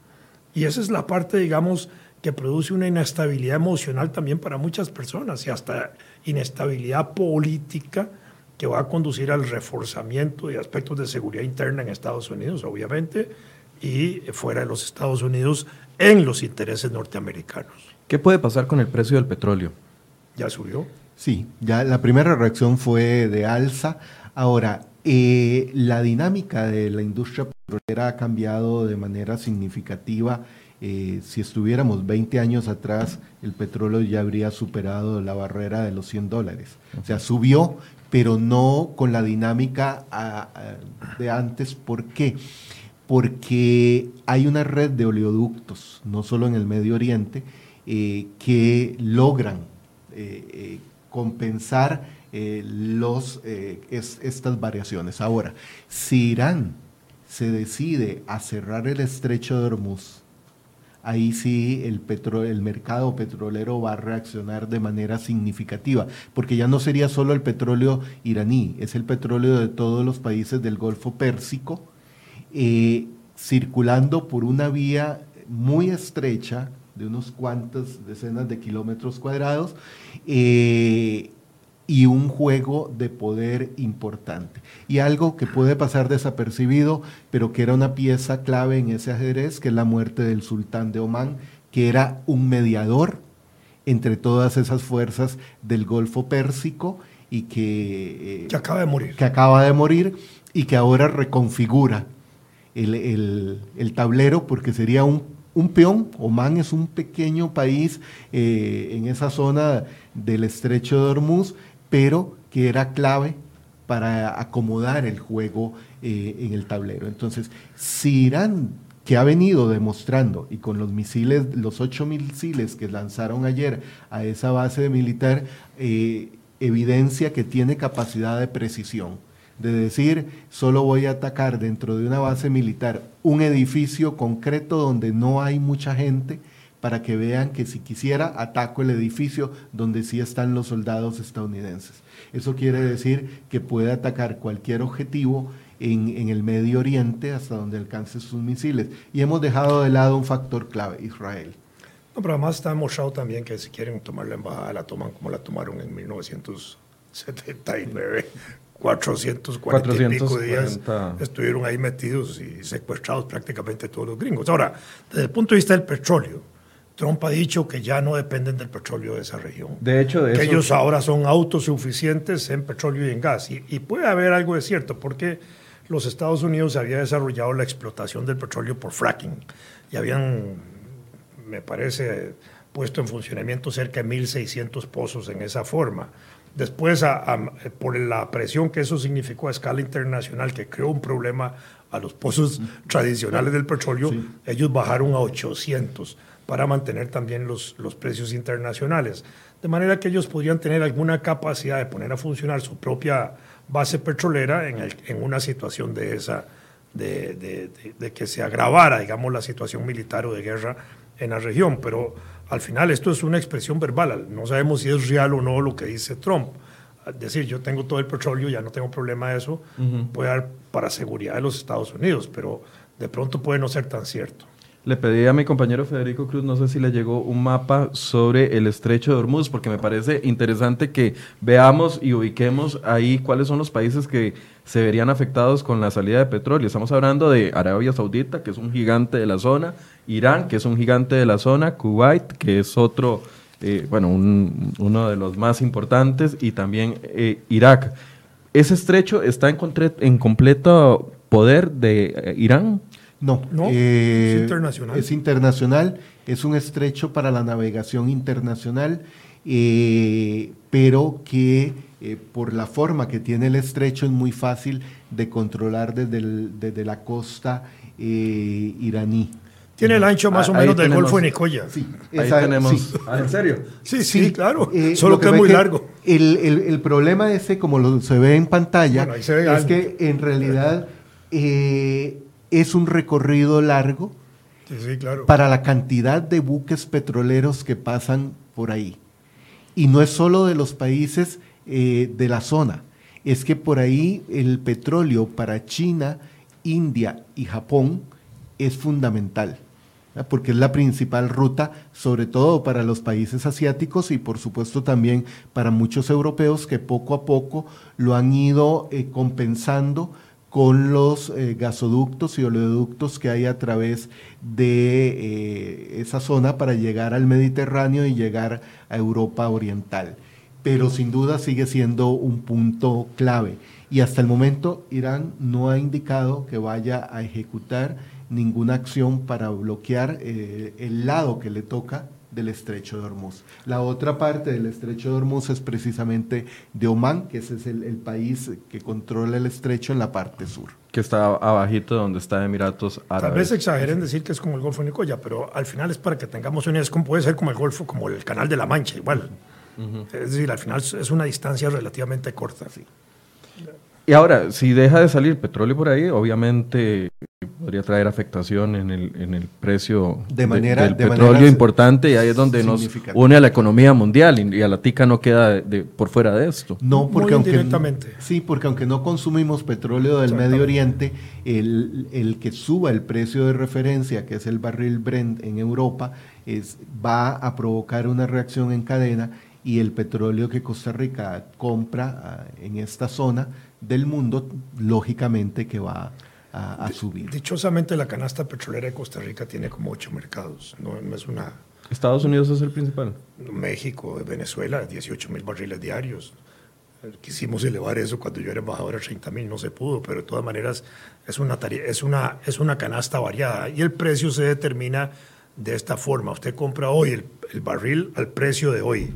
[SPEAKER 3] Y esa es la parte, digamos, que produce una inestabilidad emocional también para muchas personas y hasta inestabilidad política que va a conducir al reforzamiento de aspectos de seguridad interna en Estados Unidos, obviamente, y fuera de los Estados Unidos en los intereses norteamericanos.
[SPEAKER 2] ¿Qué puede pasar con el precio del petróleo?
[SPEAKER 3] ¿Ya subió?
[SPEAKER 4] Sí, ya la primera reacción fue de alza. Ahora, eh, la dinámica de la industria petrolera ha cambiado de manera significativa. Eh, si estuviéramos 20 años atrás, el petróleo ya habría superado la barrera de los 100 dólares. O sea, subió, pero no con la dinámica de antes. ¿Por qué? Porque hay una red de oleoductos, no solo en el Medio Oriente, que logran compensar los, estas variaciones. Ahora, si Irán se decide a cerrar el estrecho de Hormuz, ahí sí el, mercado petrolero va a reaccionar de manera significativa, porque ya no sería solo el petróleo iraní, es el petróleo de todos los países del Golfo Pérsico, eh, circulando por una vía muy estrecha de unos cuantas decenas de kilómetros cuadrados, eh, y un juego de poder importante. Y algo que puede pasar desapercibido, pero que era una pieza clave en ese ajedrez, que es la muerte del sultán de Omán, que era un mediador entre todas esas fuerzas del Golfo Pérsico y que...
[SPEAKER 3] Eh, que acaba de morir.
[SPEAKER 4] Que acaba de morir y que ahora reconfigura el, tablero porque sería un, un, peón. Omán es un pequeño país eh, en esa zona del estrecho de Hormuz pero que era clave para acomodar el juego eh, en el tablero. Entonces, si Irán, que ha venido demostrando, y con los misiles, los ocho misiles que lanzaron ayer a esa base militar, eh, evidencia que tiene capacidad de precisión, de decir, solo voy a atacar dentro de una base militar un edificio concreto donde no hay mucha gente, para que vean que si quisiera ataco el edificio donde sí están los soldados estadounidenses. Eso quiere decir que puede atacar cualquier objetivo en, el Medio Oriente hasta donde alcance sus misiles. Y hemos dejado de lado un factor clave, Israel.
[SPEAKER 3] No, pero además está demostrado también que si quieren tomar la embajada, la toman como la tomaron en 1979. 440 [LAUGHS] y pico días estuvieron ahí metidos y secuestrados prácticamente todos los gringos. Ahora, desde el punto de vista del petróleo, Trump ha dicho que ya no dependen del petróleo de esa región.
[SPEAKER 2] De hecho,
[SPEAKER 3] que ellos ahora son autosuficientes en petróleo y en gas. Y, puede haber algo de cierto, porque los Estados Unidos había desarrollado la explotación del petróleo por fracking y habían, me parece, puesto en funcionamiento cerca de 1.600 pozos en esa forma. Después, por la presión que eso significó a escala internacional, que creó un problema a los pozos tradicionales del petróleo, ellos bajaron a 800 para mantener también los, los precios internacionales. De manera que ellos podrían tener alguna capacidad de poner a funcionar su propia base petrolera en, en una situación de esa, de, de, que se agravara, digamos, la situación militar o de guerra en la región. Pero al final esto es una expresión verbal, no sabemos si es real o no lo que dice Trump. Es decir, yo tengo todo el petróleo, ya no tengo problema de eso, puede dar para seguridad de los Estados Unidos, pero de pronto puede no ser tan cierto.
[SPEAKER 2] Le pedí a mi compañero Federico Cruz, no sé si le llegó un mapa sobre el estrecho de Hormuz, porque me parece interesante que veamos y ubiquemos ahí cuáles son los países que se verían afectados con la salida de petróleo. Estamos hablando de Arabia Saudita, que es un gigante de la zona, Irán, que es un gigante de la zona, Kuwait, que es otro, eh, bueno, uno de los más importantes, y también eh, Irak. ¿Ese estrecho está en, en completo poder de eh, Irán?
[SPEAKER 4] No,
[SPEAKER 3] eh, es internacional.
[SPEAKER 4] Es internacional, es un estrecho para la navegación internacional, eh, pero que eh, por la forma que tiene el estrecho es muy fácil de controlar desde, la costa iraní.
[SPEAKER 3] Tiene el ancho más o menos del Golfo de Nicoya.
[SPEAKER 2] Sí, ahí tenemos. Ah, ¿En serio?
[SPEAKER 3] Sí, sí, claro. Solo que, es muy largo.
[SPEAKER 4] El, problema ese, como se ve en pantalla, es que en realidad es un recorrido largo para la cantidad de buques petroleros que pasan por ahí. Y no es solo de los países eh, de la zona, es que por ahí el petróleo para China, India y Japón es fundamental, porque es la principal ruta, sobre todo para los países asiáticos y por supuesto también para muchos europeos que poco a poco lo han ido eh, compensando con los eh, gasoductos y oleoductos que hay a través de eh, esa zona para llegar al Mediterráneo y llegar a Europa Oriental. Pero sin duda sigue siendo un punto clave. Y hasta el momento Irán no ha indicado que vaya a ejecutar ninguna acción para bloquear eh, el lado que le toca del estrecho de Hormuz. La otra parte del estrecho de Hormuz es precisamente de Omán, que ese es el, el país que controla el estrecho en la parte sur.
[SPEAKER 2] Que está abajito de donde está Emiratos Árabes.
[SPEAKER 3] Tal vez exageren decir que es como el Golfo de Nicoya, pero al final es para que tengamos una idea, es como puede ser como el Golfo, como el Canal de la Mancha, igual. Es decir, al final es una distancia relativamente corta. Sí.
[SPEAKER 2] Y ahora, si deja de salir petróleo por ahí, obviamente podría traer afectación en el, en el precio
[SPEAKER 4] de manera,
[SPEAKER 2] del
[SPEAKER 4] de
[SPEAKER 2] petróleo
[SPEAKER 4] manera
[SPEAKER 2] importante y ahí es donde nos une a la economía mundial y, y a la tica no queda de, de, por fuera de esto.
[SPEAKER 4] No, porque
[SPEAKER 3] Muy
[SPEAKER 4] aunque, sí, porque aunque no consumimos petróleo del Medio Oriente, el, el, que suba el precio de referencia, que es el barril Brent en Europa, es, va a provocar una reacción en cadena y el petróleo que Costa Rica compra uh, en esta zona del mundo, lógicamente que va a, a, subir.
[SPEAKER 3] Dichosamente la canasta petrolera de Costa Rica tiene como ocho mercados, no, no, es una...
[SPEAKER 2] Estados Unidos es el principal.
[SPEAKER 3] México, Venezuela, 18 mil barriles diarios. Quisimos elevar eso cuando yo era embajador a 30 mil, no se pudo, pero de todas maneras es una, es, una, es una canasta variada y el precio se determina de esta forma. Usted compra hoy el, el barril al precio de hoy,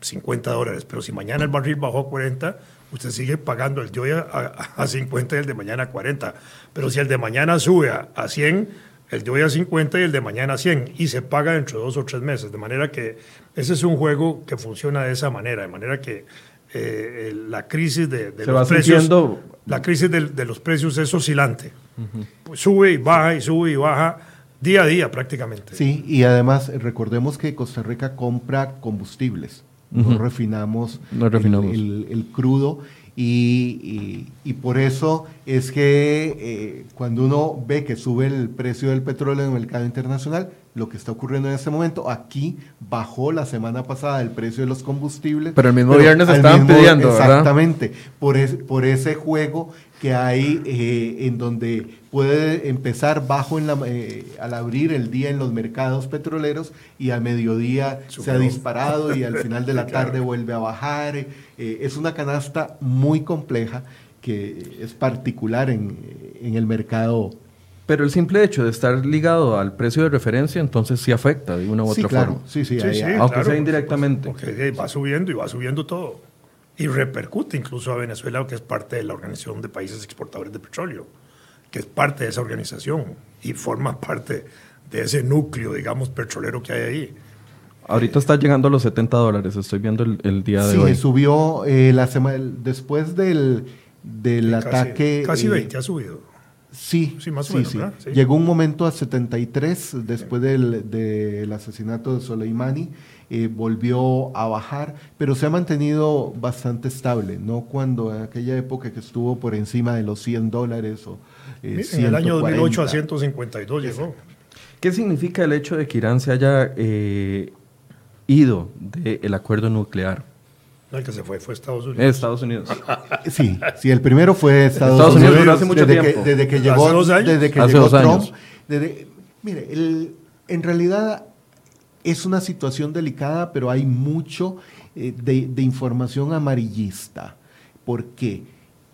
[SPEAKER 3] 50 dólares, pero si mañana el barril bajó a 40, usted sigue pagando el de hoy a, a, a, 50 y el de mañana a 40. Pero si el de mañana sube a, a 100, el de hoy a 50 y el de mañana a 100, y se paga dentro de dos o tres meses. De manera que ese es un juego que funciona de esa manera, de manera que eh, la crisis de, de
[SPEAKER 2] se
[SPEAKER 3] los
[SPEAKER 2] va
[SPEAKER 3] precios,
[SPEAKER 2] sintiendo...
[SPEAKER 3] la crisis de, de, los precios es oscilante. Uh -huh. pues sube y baja y sube y baja día a día prácticamente.
[SPEAKER 4] Sí, y además recordemos que Costa Rica compra combustibles. Uh -huh. No refinamos,
[SPEAKER 2] no refinamos.
[SPEAKER 4] El, el, el, crudo y, y, y, por eso es que eh, cuando uno ve que sube el precio del petróleo en el mercado internacional, lo que está ocurriendo en este momento, aquí bajó la semana pasada el precio de los combustibles.
[SPEAKER 2] Pero el mismo pero viernes estaban mismo, pidiendo,
[SPEAKER 4] Exactamente, ¿verdad? por, es, por ese juego que hay eh, en donde puede empezar bajo en la, eh, al abrir el día en los mercados petroleros y al mediodía Super se ha disparado y al final de la [LAUGHS] tarde claro. vuelve a bajar. Eh, es una canasta muy compleja que es particular en, en, el mercado.
[SPEAKER 2] Pero el simple hecho de estar ligado al precio de referencia, entonces sí afecta de una u otra
[SPEAKER 4] sí, claro.
[SPEAKER 2] forma.
[SPEAKER 4] Sí, sí,
[SPEAKER 3] sí,
[SPEAKER 4] ahí,
[SPEAKER 3] sí
[SPEAKER 2] aunque
[SPEAKER 3] claro,
[SPEAKER 2] sea indirectamente.
[SPEAKER 3] Porque va subiendo y va subiendo todo y repercute incluso a Venezuela, que es parte de la Organización de Países Exportadores de Petróleo, que es parte de esa organización y forma parte de ese núcleo, digamos, petrolero que hay ahí.
[SPEAKER 2] Ahorita está llegando a los 70 dólares, estoy viendo el, el día de
[SPEAKER 4] sí,
[SPEAKER 2] hoy.
[SPEAKER 4] Sí, subió eh, la semana, después del, del ataque.
[SPEAKER 3] Casi, casi 20 eh, ha subido.
[SPEAKER 4] Sí,
[SPEAKER 3] sí, más o
[SPEAKER 4] sí,
[SPEAKER 3] menos,
[SPEAKER 4] sí.
[SPEAKER 3] sí.
[SPEAKER 4] Llegó un momento a 73 después del, del, asesinato de Soleimani, eh, volvió a bajar, pero se ha mantenido bastante estable, no cuando en aquella época que estuvo por encima de los 100 dólares o
[SPEAKER 3] eh, En el año 2008 a 152 llegó.
[SPEAKER 2] ¿Qué significa el hecho de que Irán se haya eh, ido del acuerdo nuclear?
[SPEAKER 3] No, el que se fue fue Estados Unidos.
[SPEAKER 2] Estados Unidos. [LAUGHS]
[SPEAKER 4] Sí, sí, el primero fue Estados,
[SPEAKER 2] Estados Unidos.
[SPEAKER 4] Unidos.
[SPEAKER 2] hace mucho
[SPEAKER 4] desde
[SPEAKER 2] tiempo.
[SPEAKER 4] Que, desde que llegó,
[SPEAKER 3] ¿Hace dos años?
[SPEAKER 4] Desde que
[SPEAKER 2] hace
[SPEAKER 4] llegó
[SPEAKER 2] dos
[SPEAKER 4] Trump.
[SPEAKER 2] años.
[SPEAKER 4] Desde, mire, el, en realidad es una situación delicada, pero hay mucho eh, de, de, información amarillista. porque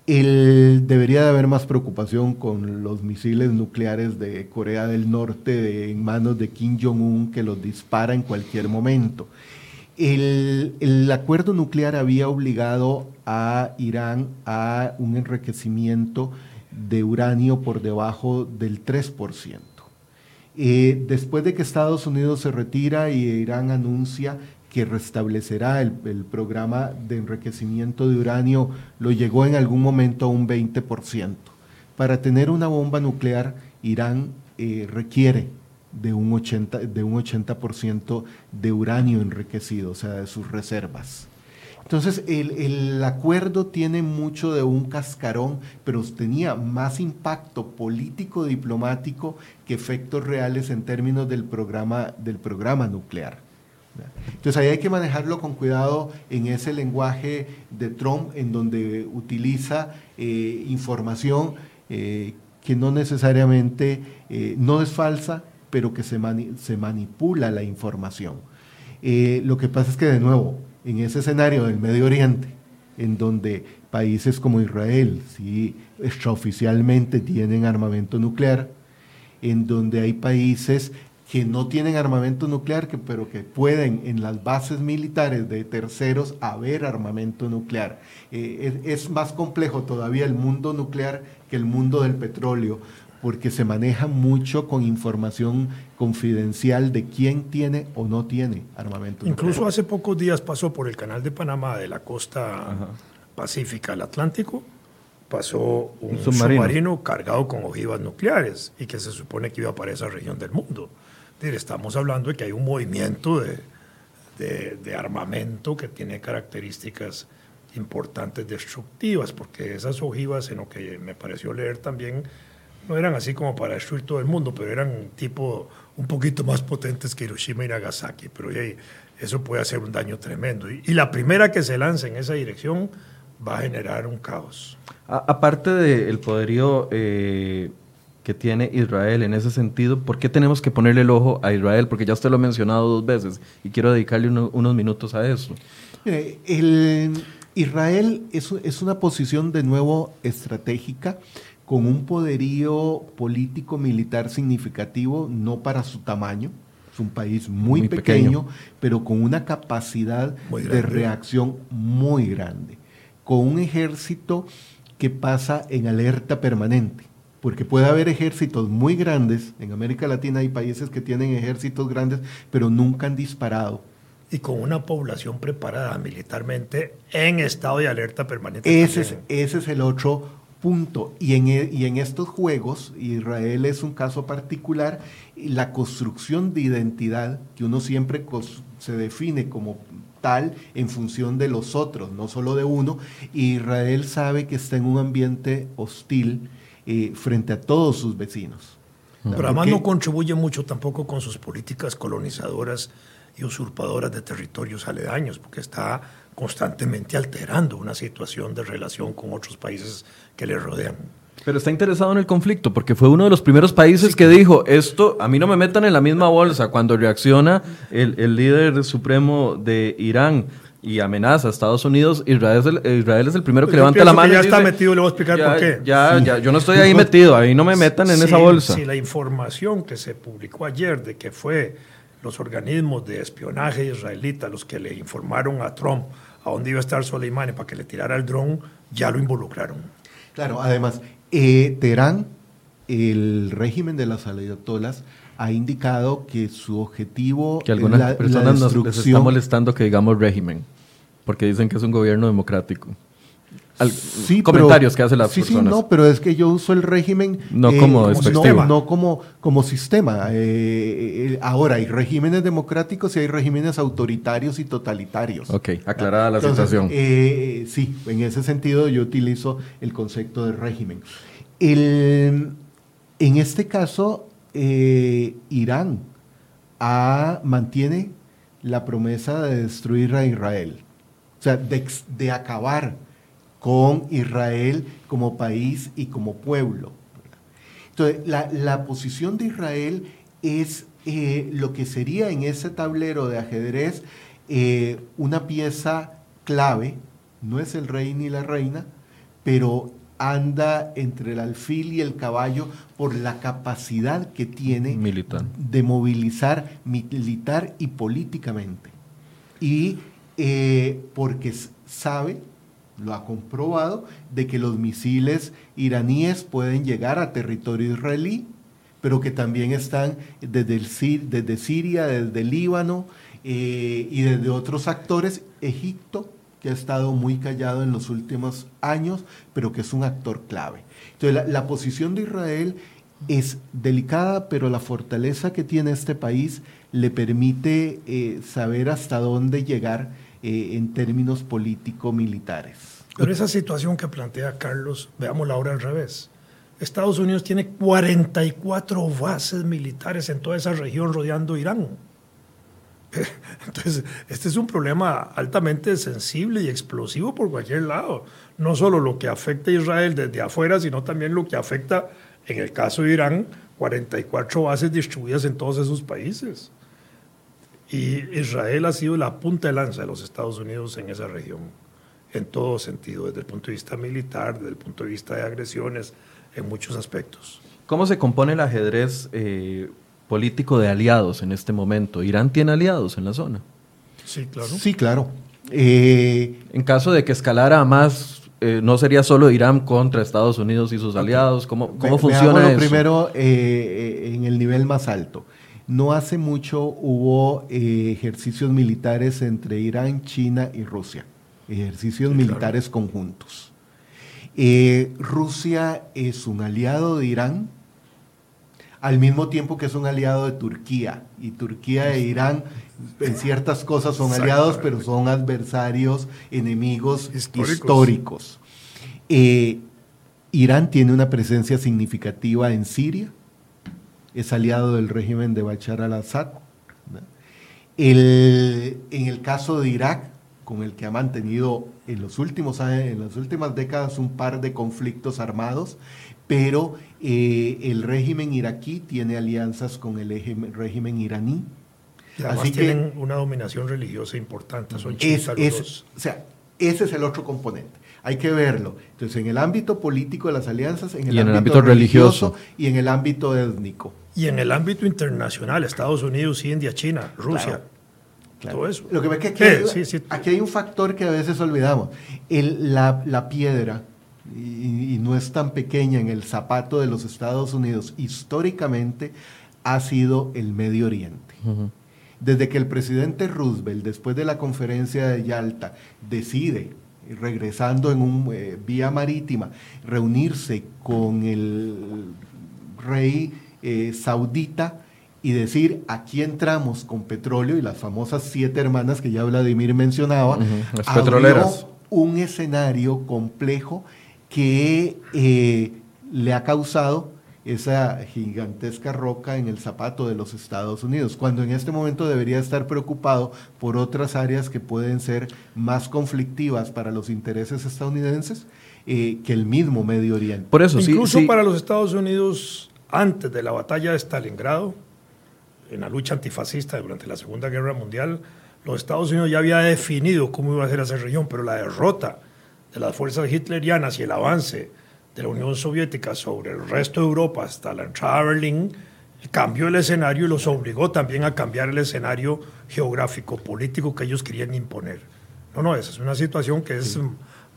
[SPEAKER 4] el, debería de haber más preocupación con los misiles nucleares de Corea del Norte en manos de Kim Jong-un que los dispara en cualquier momento. El, el, acuerdo nuclear había obligado a Irán a un enriquecimiento de uranio por debajo del 3%. Eh, después de que Estados Unidos se retira y Irán anuncia que restablecerá el, programa de enriquecimiento de uranio, lo llegó en algún momento a un 20%. Para tener una bomba nuclear, Irán eh, requiere de un 80%, de, un 80 de uranio enriquecido, o sea, de sus reservas. Entonces, el, el, acuerdo tiene mucho de un cascarón, pero tenía más impacto político diplomático que efectos reales en términos del programa, del programa nuclear. Entonces, ahí hay que manejarlo con cuidado en ese lenguaje de Trump, en donde utiliza eh, información eh, que no necesariamente, eh, no es falsa, pero que se, mani se manipula la información. Lo que pasa es que, de nuevo, en ese escenario del Medio Oriente, en donde países como Israel, sí, extraoficialmente tienen armamento nuclear, en donde hay países que no tienen armamento nuclear, que, pero que pueden en las bases militares de terceros haber armamento nuclear. Eh, es, es, más complejo todavía el mundo nuclear que el mundo del petróleo, porque se maneja mucho con información confidencial de quién tiene o no tiene armamento
[SPEAKER 3] Incluso nuclear. hace pocos días pasó por el canal de Panamá de la costa Ajá. pacífica al Atlántico, pasó un, un submarino. submarino. cargado con ojivas nucleares y que se supone que iba para esa región del mundo. Estamos hablando de que hay un movimiento de, de, de armamento que tiene características importantes destructivas, porque esas ojivas, en lo que me pareció leer también, no eran así como para destruir todo el mundo, pero eran tipo un poquito más potentes que Hiroshima y Nagasaki. Pero hey, eso puede hacer un daño tremendo. Y, la primera que se lance en esa dirección va a generar un caos.
[SPEAKER 2] Aparte del poderío eh, que tiene Israel en ese sentido, ¿por qué tenemos que ponerle el ojo a Israel? Porque ya usted lo ha mencionado dos veces y quiero dedicarle uno, unos minutos a eso.
[SPEAKER 4] Mire, el, Israel es, es una posición de nuevo estratégica con un poderío político militar significativo, no para su tamaño, es un país muy, muy pequeño, pequeño, pero con una capacidad de reacción muy grande, con un ejército que pasa en alerta permanente, porque puede haber ejércitos muy grandes, en América Latina hay países que tienen ejércitos grandes, pero nunca han disparado.
[SPEAKER 3] Y con una población preparada militarmente en estado de alerta permanente.
[SPEAKER 4] Ese, es, ese es el otro punto. Y en, y en, estos juegos, Israel es un caso particular, la construcción de identidad, que uno siempre se define como tal en función de los otros, no solo de uno, Israel sabe que está en un ambiente hostil eh, frente a todos sus vecinos.
[SPEAKER 3] Pero además no contribuye mucho tampoco con sus políticas colonizadoras y usurpadoras de territorios aledaños, porque está constantemente alterando una situación de relación con otros países que le rodean.
[SPEAKER 2] Pero está interesado en el conflicto, porque fue uno de los primeros países sí. que dijo, esto, a mí no me metan en la misma bolsa. Cuando reacciona el, el líder supremo de Irán y amenaza a Estados Unidos, Israel es el, Israel es el primero que
[SPEAKER 3] Yo
[SPEAKER 2] levanta la mano.
[SPEAKER 3] Que ya
[SPEAKER 2] y
[SPEAKER 3] está
[SPEAKER 2] dice,
[SPEAKER 3] metido, le voy a explicar
[SPEAKER 2] ya,
[SPEAKER 3] por qué.
[SPEAKER 2] Ya, ya, yo no estoy ahí metido, ahí no me metan en
[SPEAKER 3] si,
[SPEAKER 2] esa bolsa.
[SPEAKER 3] Si la información que se publicó ayer de que fue los organismos de espionaje israelita los que le informaron a Trump a dónde iba a estar Soleimani para que le tirara el dron, ya lo involucraron.
[SPEAKER 4] Claro, además, eh, Teherán, el régimen de las ayatolas, ha indicado que su objetivo
[SPEAKER 2] que algunas
[SPEAKER 4] la,
[SPEAKER 2] personas
[SPEAKER 4] la
[SPEAKER 2] nos les está molestando que digamos régimen, porque dicen que es un gobierno democrático. Al,
[SPEAKER 4] sí,
[SPEAKER 2] comentarios
[SPEAKER 4] pero,
[SPEAKER 2] que hacen las
[SPEAKER 4] sí,
[SPEAKER 2] personas.
[SPEAKER 4] Sí, no, pero es que yo uso el régimen
[SPEAKER 2] no eh, como
[SPEAKER 4] no, no, como, como sistema. Eh, ahora, hay regímenes democráticos y hay regímenes autoritarios y totalitarios.
[SPEAKER 2] Ok, aclarada la
[SPEAKER 4] Entonces,
[SPEAKER 2] situación.
[SPEAKER 4] Eh, sí, en ese sentido yo utilizo el concepto de régimen. El, en este caso, eh, Irán ha, mantiene la promesa de destruir a Israel, sea, de, de acabar con Israel como país y como pueblo. Entonces, la, la posición de Israel es eh, lo que sería en ese tablero de ajedrez eh, una pieza clave, no es el rey ni la reina, pero anda entre el alfil y el caballo por la capacidad que tiene
[SPEAKER 2] militar.
[SPEAKER 4] de movilizar militar y políticamente. Y eh, porque sabe lo ha comprobado, de que los misiles iraníes pueden llegar a territorio israelí, pero que también están desde, el, desde Siria, desde Líbano eh, y desde otros actores, Egipto, que ha estado muy callado en los últimos años, pero que es un actor clave. Entonces, la, la posición de Israel es delicada, pero la fortaleza que tiene este país le permite eh, saber hasta dónde llegar eh, en términos político-militares.
[SPEAKER 3] Pero esa situación que plantea Carlos, veámosla ahora al revés. Estados Unidos tiene 44 bases militares en toda esa región rodeando Irán. [LAUGHS] Entonces, este es un problema altamente sensible y explosivo por cualquier lado. No solo lo que afecta a Israel desde afuera, sino también lo que afecta, en el caso de Irán, 44 bases distribuidas en todos esos países. Y Israel ha sido la punta de lanza de los Estados Unidos en esa región, en todo sentido, desde el punto de vista militar, desde el punto de vista de agresiones, en muchos aspectos.
[SPEAKER 2] ¿Cómo se compone el ajedrez eh, político de aliados en este momento. ¿Irán tiene aliados en la zona?
[SPEAKER 3] Sí, claro.
[SPEAKER 4] Sí, claro. Eh,
[SPEAKER 2] en caso de que escalara a más, eh, ¿no sería solo Irán contra Estados Unidos y sus aliados? ¿Cómo, cómo funciona eso?
[SPEAKER 4] primero eh, en el nivel más alto. No hace mucho hubo ejercicios militares entre Irán, China y Rusia, ejercicios militares conjuntos. Rusia es un aliado de Irán, al mismo tiempo que es un aliado de Turquía. Y Turquía e Irán en ciertas cosas son aliados, pero son adversarios, enemigos históricos. Eh, Irán tiene una presencia significativa en Siria, es aliado del régimen de Bashar al-Assad. en el caso de Irak, con el que ha mantenido en los últimos en las últimas décadas un par de conflictos armados, pero eh, el régimen iraquí tiene alianzas con el régimen iraní.
[SPEAKER 3] Así tienen una dominación religiosa importante, son es,
[SPEAKER 4] O sea, ese es el otro componente. Hay que verlo. Entonces, en el ámbito político de las alianzas, en el, ámbito, religioso, y en el ámbito étnico.
[SPEAKER 3] Y en el ámbito internacional, Estados Unidos, India, China, Rusia. Todo eso.
[SPEAKER 4] Lo que pasa es que aquí, hay, un factor que a veces olvidamos. la, la piedra y, no es tan pequeña en el zapato de los Estados Unidos, históricamente ha sido el Medio Oriente. Desde que el presidente Roosevelt, después de la conferencia de Yalta, decide, regresando en un eh, vía marítima, reunirse con el rey eh, saudita y decir, aquí entramos con petróleo y las famosas siete hermanas que ya Vladimir mencionaba,
[SPEAKER 2] las petroleras.
[SPEAKER 4] un escenario complejo que eh, le ha causado esa gigantesca roca en el zapato de los Estados Unidos, cuando en este momento debería estar preocupado por otras áreas que pueden ser más conflictivas para los intereses estadounidenses eh, que el mismo Medio Oriente.
[SPEAKER 3] Por eso, Incluso para los Estados Unidos, antes de la batalla de Stalingrado, en la lucha antifascista durante la Segunda Guerra Mundial, los Estados Unidos ya había definido cómo iba a ser esa región, pero la derrota de las fuerzas hitlerianas y el avance de la Unión Soviética sobre el resto de Europa hasta la entrada a Berlín, cambió el escenario y los obligó también a cambiar el escenario geográfico, político que ellos querían imponer. No, no, esa es una situación que es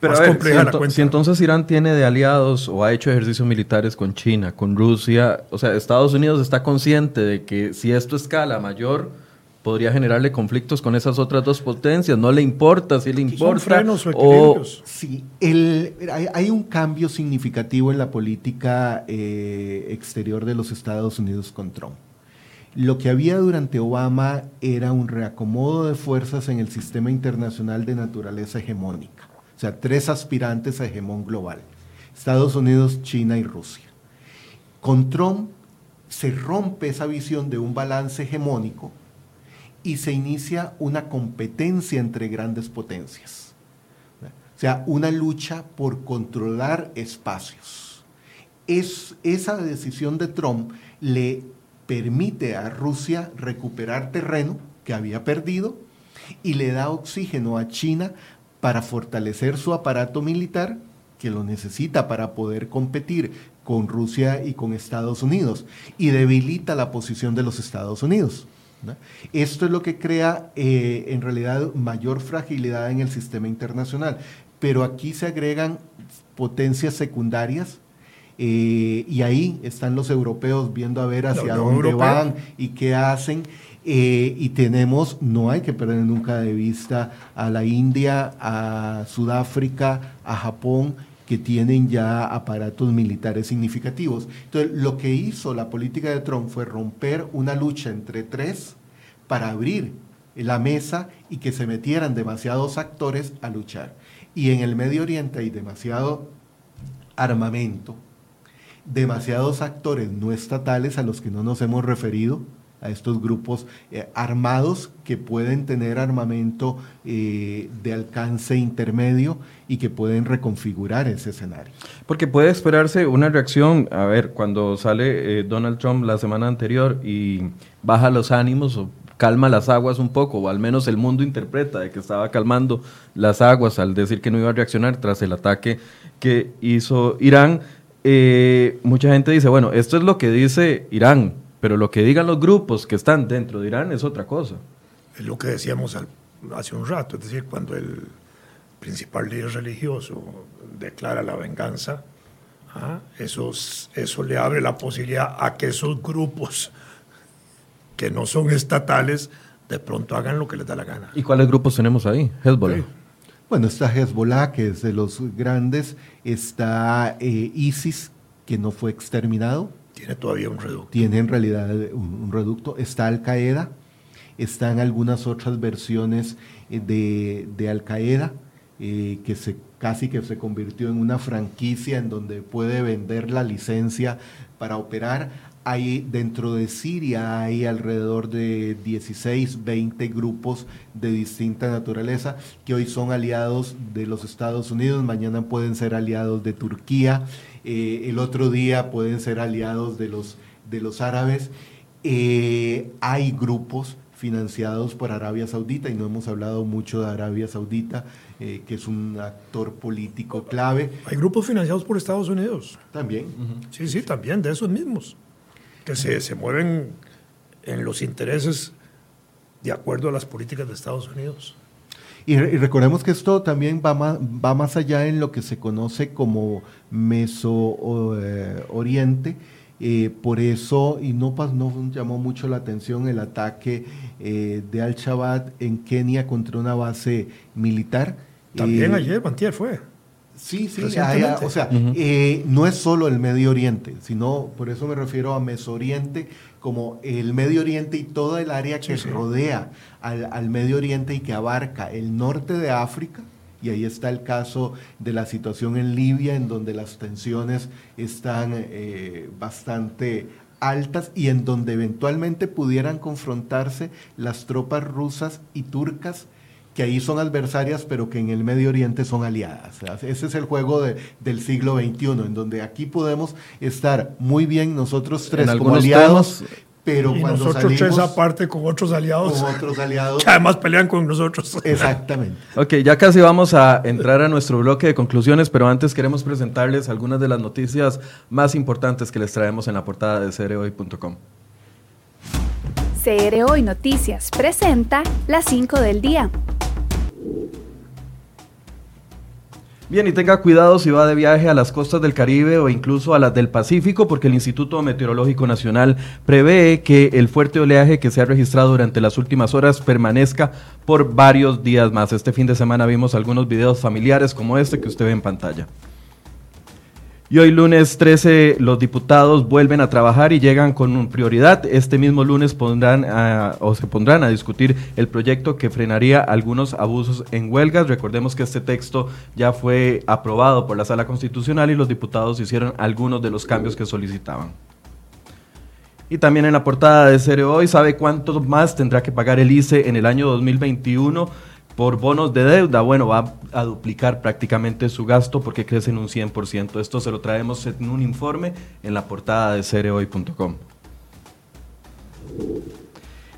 [SPEAKER 3] más compleja.
[SPEAKER 2] Si, la cuenta. si entonces Irán tiene de aliados o ha hecho ejercicios militares con China, con Rusia, o sea, Estados Unidos está consciente de que si esto escala mayor, podría generarle conflictos con esas otras dos potencias. No le importa si le importa. Son
[SPEAKER 3] frenos o
[SPEAKER 4] Sí, el, hay, un cambio significativo en la política eh, exterior de los Estados Unidos con Trump. Lo que había durante Obama era un reacomodo de fuerzas en el sistema internacional de naturaleza hegemónica. O sea, tres aspirantes a hegemón global. Estados Unidos, China y Rusia. Con Trump se rompe esa visión de un balance hegemónico y se inicia una competencia entre grandes potencias. O sea, una lucha por controlar espacios. Es, esa decisión de Trump le permite a Rusia recuperar terreno que había perdido y le da oxígeno a China para fortalecer su aparato militar que lo necesita para poder competir con Rusia y con Estados Unidos y debilita la posición de los Estados Unidos. Esto es lo que crea eh, en realidad mayor fragilidad en el sistema internacional. Pero aquí se agregan potencias secundarias eh, y ahí están los europeos viendo a ver hacia dónde van y qué hacen. Eh, y tenemos, no hay que perder nunca de vista a la India, a Sudáfrica, a Japón, que tienen ya aparatos militares significativos. Entonces, lo que hizo la política de Trump fue romper una lucha entre tres para abrir la mesa y que se metieran demasiados actores a luchar. Y en el Medio Oriente hay demasiado armamento, demasiados actores no estatales a los que no nos hemos referido, a estos grupos eh, armados que pueden tener armamento eh, de alcance intermedio y que pueden reconfigurar ese escenario.
[SPEAKER 2] Porque puede esperarse una reacción, a ver, cuando sale eh, Donald Trump la semana anterior y baja los ánimos o calma las aguas un poco, o al menos el mundo interpreta de que estaba calmando las aguas al decir que no iba a reaccionar tras el ataque que hizo Irán. mucha gente dice, bueno, esto es lo que dice Irán, pero lo que digan los grupos que están dentro de Irán es otra cosa.
[SPEAKER 3] Es lo que decíamos hace un rato, es decir, cuando el principal líder religioso declara la venganza, ¿ah? eso, eso le abre la posibilidad a que esos grupos que no son estatales de pronto hagan lo que les da la gana.
[SPEAKER 2] ¿Y cuáles grupos tenemos ahí? Hezbollah.
[SPEAKER 4] Bueno, está Hezbollah, que es de los grandes, está eh, ISIS, que no fue exterminado.
[SPEAKER 3] Tiene todavía un reducto.
[SPEAKER 4] Tiene en realidad un, reducto. Está Al Qaeda, están algunas otras versiones eh, de, de Al Qaeda, eh, que se, casi que se convirtió en una franquicia en donde puede vender la licencia para operar. Hay, dentro de Siria hay alrededor de 16, 20 grupos de distinta naturaleza que hoy son aliados de los Estados Unidos, mañana pueden ser aliados de Turquía, eh, el otro día pueden ser aliados de los, de los árabes. Eh, hay grupos financiados por Arabia Saudita y no hemos hablado mucho de Arabia Saudita, eh, que es un actor político clave.
[SPEAKER 3] Hay grupos financiados por Estados Unidos.
[SPEAKER 4] También.
[SPEAKER 3] Sí, sí, también, de esos mismos que se, mueven en los intereses de acuerdo a las políticas de Estados Unidos.
[SPEAKER 4] Y, recordemos que esto también va más, va más allá en lo que se conoce como Meso eh, Oriente. Eh, por eso, y no, no llamó mucho la atención el ataque eh, de Al-Shabaab en Kenia contra una base militar.
[SPEAKER 3] También ayer, Bantier fue.
[SPEAKER 4] Sí, sí, o sea, eh, no es solo el Medio Oriente, sino por eso me refiero a Mesoriente como el Medio Oriente y toda el área que rodea al, Medio Oriente y que abarca el norte de África, y ahí está el caso de la situación en Libia, en donde las tensiones están eh, bastante altas y en donde eventualmente pudieran confrontarse las tropas rusas y turcas que ahí son adversarias, pero que en el Medio Oriente son aliadas. Ese es el juego del siglo XXI, en donde aquí podemos estar muy bien nosotros tres como aliados, pero
[SPEAKER 3] y cuando nosotros tres aparte con otros aliados.
[SPEAKER 4] Con otros aliados. [LAUGHS]
[SPEAKER 3] Que además pelean con nosotros.
[SPEAKER 4] Exactamente. [LAUGHS]
[SPEAKER 2] ok, ya casi vamos a entrar a nuestro bloque de conclusiones, pero antes queremos presentarles algunas de las noticias más importantes que les traemos en la portada de cereoy.com.
[SPEAKER 5] CR Hoy Noticias presenta las 5 del día.
[SPEAKER 2] Bien, y tenga cuidado si va de viaje a las costas del Caribe o incluso a las del Pacífico, porque el Instituto Meteorológico Nacional prevé que el fuerte oleaje que se ha registrado durante las últimas horas permanezca por varios días más. Este fin de semana vimos algunos videos familiares como este que usted ve en pantalla. Y hoy lunes 13 los diputados vuelven a trabajar y llegan con prioridad. Este mismo lunes pondrán o se pondrán a discutir el proyecto que frenaría algunos abusos en huelgas. Recordemos que este texto ya fue aprobado por la Sala Constitucional y los diputados hicieron algunos de los cambios que solicitaban. Y también en la portada de Cere Hoy, ¿sabe cuánto más tendrá que pagar el ICE en el año 2021? Por bonos de deuda, bueno, va a duplicar prácticamente su gasto porque crece en un 100%. Esto se lo traemos en un informe en la portada de cereoy.com.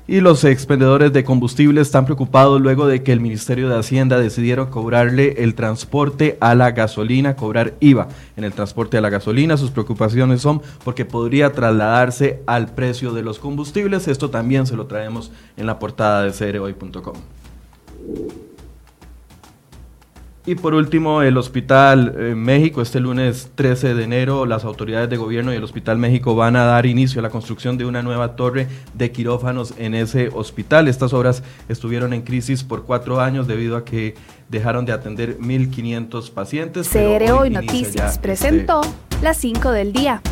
[SPEAKER 2] Y los expendedores de combustible están preocupados luego de que el Ministerio de Hacienda decidieron cobrarle el transporte a la gasolina, cobrar IVA en el transporte a la gasolina. Sus preocupaciones son porque podría trasladarse al precio de los combustibles. Esto también se lo traemos en la portada de cereoy.com. Y por último, el Hospital eh, México, este lunes 13 de enero, las autoridades de gobierno y el Hospital México van a dar inicio a la construcción de una nueva torre de quirófanos en ese hospital. Estas obras estuvieron en crisis por cuatro años debido a que dejaron de atender 1.500 pacientes.
[SPEAKER 5] CR Hoy Noticias este presentó las 5 del día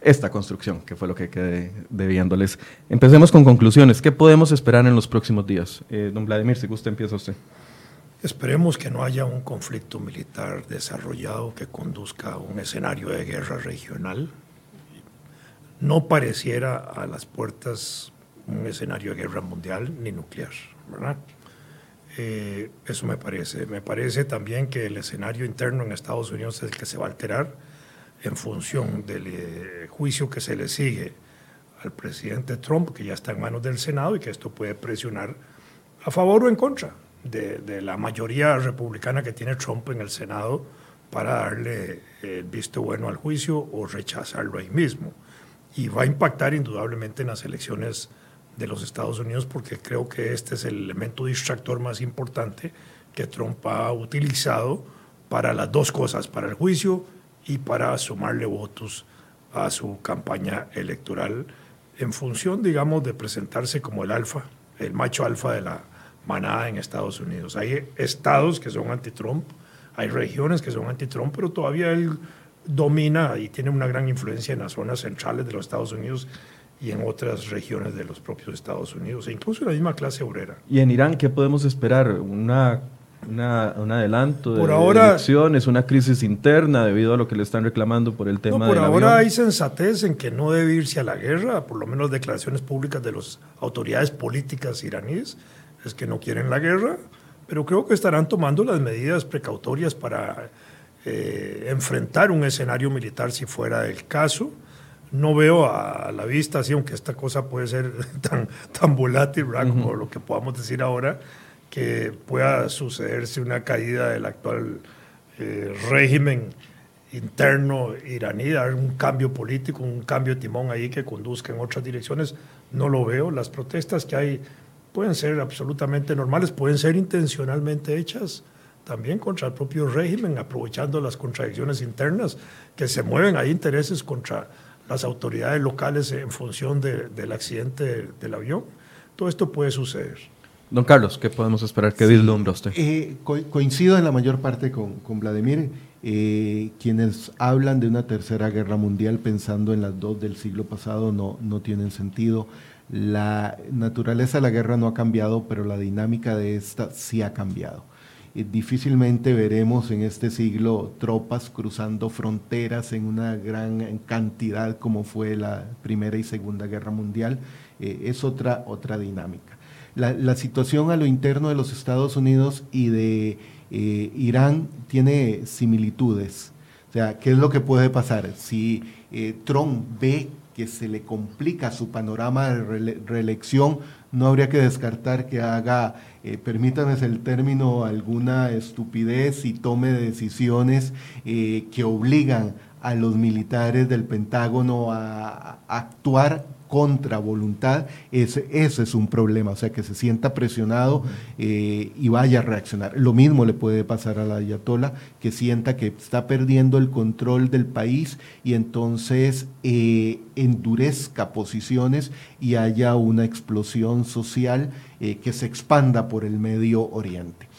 [SPEAKER 2] esta construcción, que fue lo que quedé debiéndoles. Empecemos con conclusiones. ¿Qué podemos esperar en los próximos días? Eh, don Vladimir, si gusta, empieza usted.
[SPEAKER 3] Esperemos que no haya un conflicto militar desarrollado que conduzca a un escenario de guerra regional. No pareciera a las puertas un escenario de guerra mundial ni nuclear, ¿verdad? Eh, eso me parece. Me parece también que el escenario interno en Estados Unidos es el que se va a alterar en función del eh, juicio que se le sigue al presidente Trump, que ya está en manos del Senado y que esto puede presionar a favor o en contra de, la mayoría republicana que tiene Trump en el Senado para darle el visto bueno al juicio o rechazarlo ahí mismo. y va a impactar indudablemente en las elecciones de los Estados Unidos porque creo que este es el elemento distractor más importante que Trump ha utilizado para las dos cosas, para el juicio y para sumarle votos a su campaña electoral en función, digamos, de presentarse como el alfa, el macho alfa de la manada en Estados Unidos. Hay estados que son anti-Trump, hay regiones que son anti-Trump, pero todavía él domina y tiene una gran influencia en las zonas centrales de los Estados Unidos y en otras regiones de los propios Estados Unidos, e incluso en la misma clase obrera.
[SPEAKER 2] ¿Y en Irán qué podemos esperar? ¿Una, una un adelanto de, por ahora, elecciones, una crisis interna debido a lo que le están reclamando por el tema
[SPEAKER 3] no, por ahora hay sensatez en que no debe irse a la guerra, por lo menos declaraciones públicas de las autoridades políticas iraníes, es que no quieren la guerra, pero creo que estarán tomando las medidas precautorias para eh, enfrentar un escenario militar si fuera el caso. No veo a la vista, así, aunque esta cosa puede ser [LAUGHS] tan, tan volátil, como lo que podamos decir ahora, que pueda sucederse una caída del actual eh, régimen interno iraní, dar un cambio político, un cambio de timón ahí que conduzca en otras direcciones, no lo veo. Las protestas que hay pueden ser absolutamente normales, pueden ser intencionalmente hechas también contra el propio régimen, aprovechando las contradicciones internas que se mueven, hay intereses contra las autoridades locales en función del accidente del avión. Todo esto puede suceder.
[SPEAKER 2] Don Carlos, ¿qué podemos esperar? ¿Qué vislumbra usted?
[SPEAKER 4] Eh, coincido en la mayor parte con, con Vladimir. Eh, quienes hablan de una tercera guerra mundial pensando en las dos del siglo pasado no, no tienen sentido. La naturaleza de la guerra no ha cambiado, pero la dinámica de esta sí ha cambiado. Eh, difícilmente veremos en este siglo tropas cruzando fronteras en una gran cantidad como fue la Primera y Segunda Guerra Mundial. Eh, es otra, otra dinámica. La, situación a lo interno de los Estados Unidos y de eh, Irán tiene similitudes. O sea, ¿qué es lo que puede pasar? Si Trump ve que se le complica su panorama de reelección, no habría que descartar que haga, eh, permítanme el término, alguna estupidez y tome decisiones eh, que obligan a los militares del Pentágono a actuar contra voluntad, ese, es un problema, o sea, que se sienta presionado eh, y vaya a reaccionar. Lo mismo le puede pasar a la Ayatola, que sienta que está perdiendo el control del país y entonces eh, endurezca posiciones y haya una explosión social eh, que se expanda por el Medio Oriente.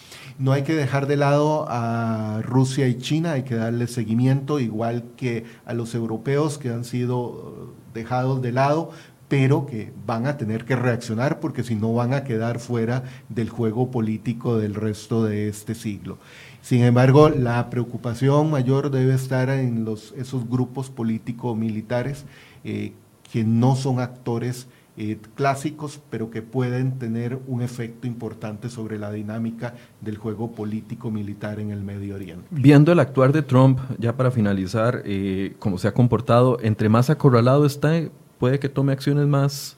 [SPEAKER 4] No hay que dejar de lado a Rusia y China, hay que darle seguimiento, igual que a los europeos que han sido dejados de lado, pero que van a tener que reaccionar porque si no van a quedar fuera del juego político del resto de este siglo. Sin embargo, la preocupación mayor debe estar en los, esos grupos político-militares eh, que no son actores eh, clásicos, pero que pueden tener un efecto importante sobre la dinámica del juego político-militar en el Medio Oriente.
[SPEAKER 2] Viendo el actuar de Trump, ya para finalizar, eh, cómo se ha comportado, entre más acorralado está, puede que tome acciones más,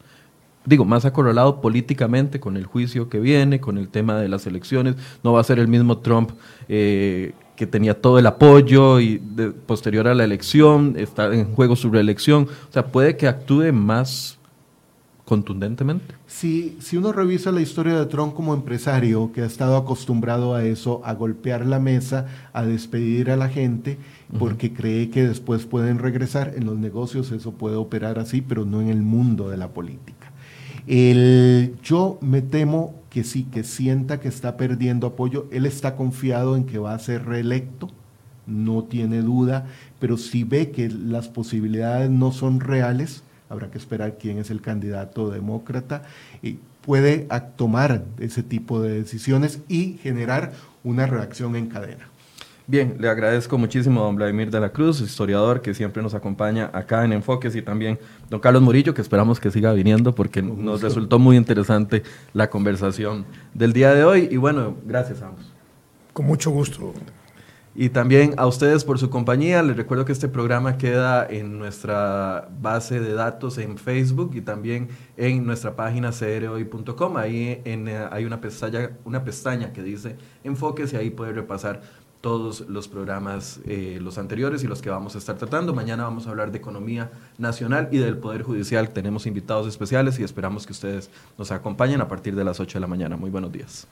[SPEAKER 2] digo, más acorralado políticamente con el juicio que viene, con el tema de las elecciones. No va a ser el mismo Trump eh, que tenía todo el apoyo y posterior a la elección, está en juego su reelección. O sea, puede que actúe más contundentemente.
[SPEAKER 4] Si, si uno revisa la historia de Trump como empresario, que ha estado acostumbrado a eso, a golpear la mesa, a despedir a la gente, porque cree que después pueden regresar, en los negocios eso puede operar así, pero no en el mundo de la política. El, yo me temo que sí, que sienta que está perdiendo apoyo. Él está confiado en que va a ser reelecto, no tiene duda, pero si ve que las posibilidades no son reales, habrá que esperar quién es el candidato demócrata, y puede tomar ese tipo de decisiones y generar una reacción en cadena.
[SPEAKER 2] Bien, le agradezco muchísimo a don Vladimir de la Cruz, historiador que siempre nos acompaña acá en Enfoques y también don Carlos Murillo, que esperamos que siga viniendo porque nos resultó muy interesante la conversación del día de hoy. Y bueno, gracias a ambos.
[SPEAKER 3] Con mucho gusto.
[SPEAKER 2] Y también a ustedes por su compañía. Les recuerdo que este programa queda en nuestra base de datos en Facebook y también en nuestra página crhoy.com. Ahí en, eh, hay una pestaña, una pestaña que dice enfoques y ahí puede repasar todos los programas, eh, los anteriores y los que vamos a estar tratando. Mañana vamos a hablar de economía nacional y del Poder Judicial. Tenemos invitados especiales y esperamos que ustedes nos acompañen a partir de las 8 de la mañana. Muy buenos días.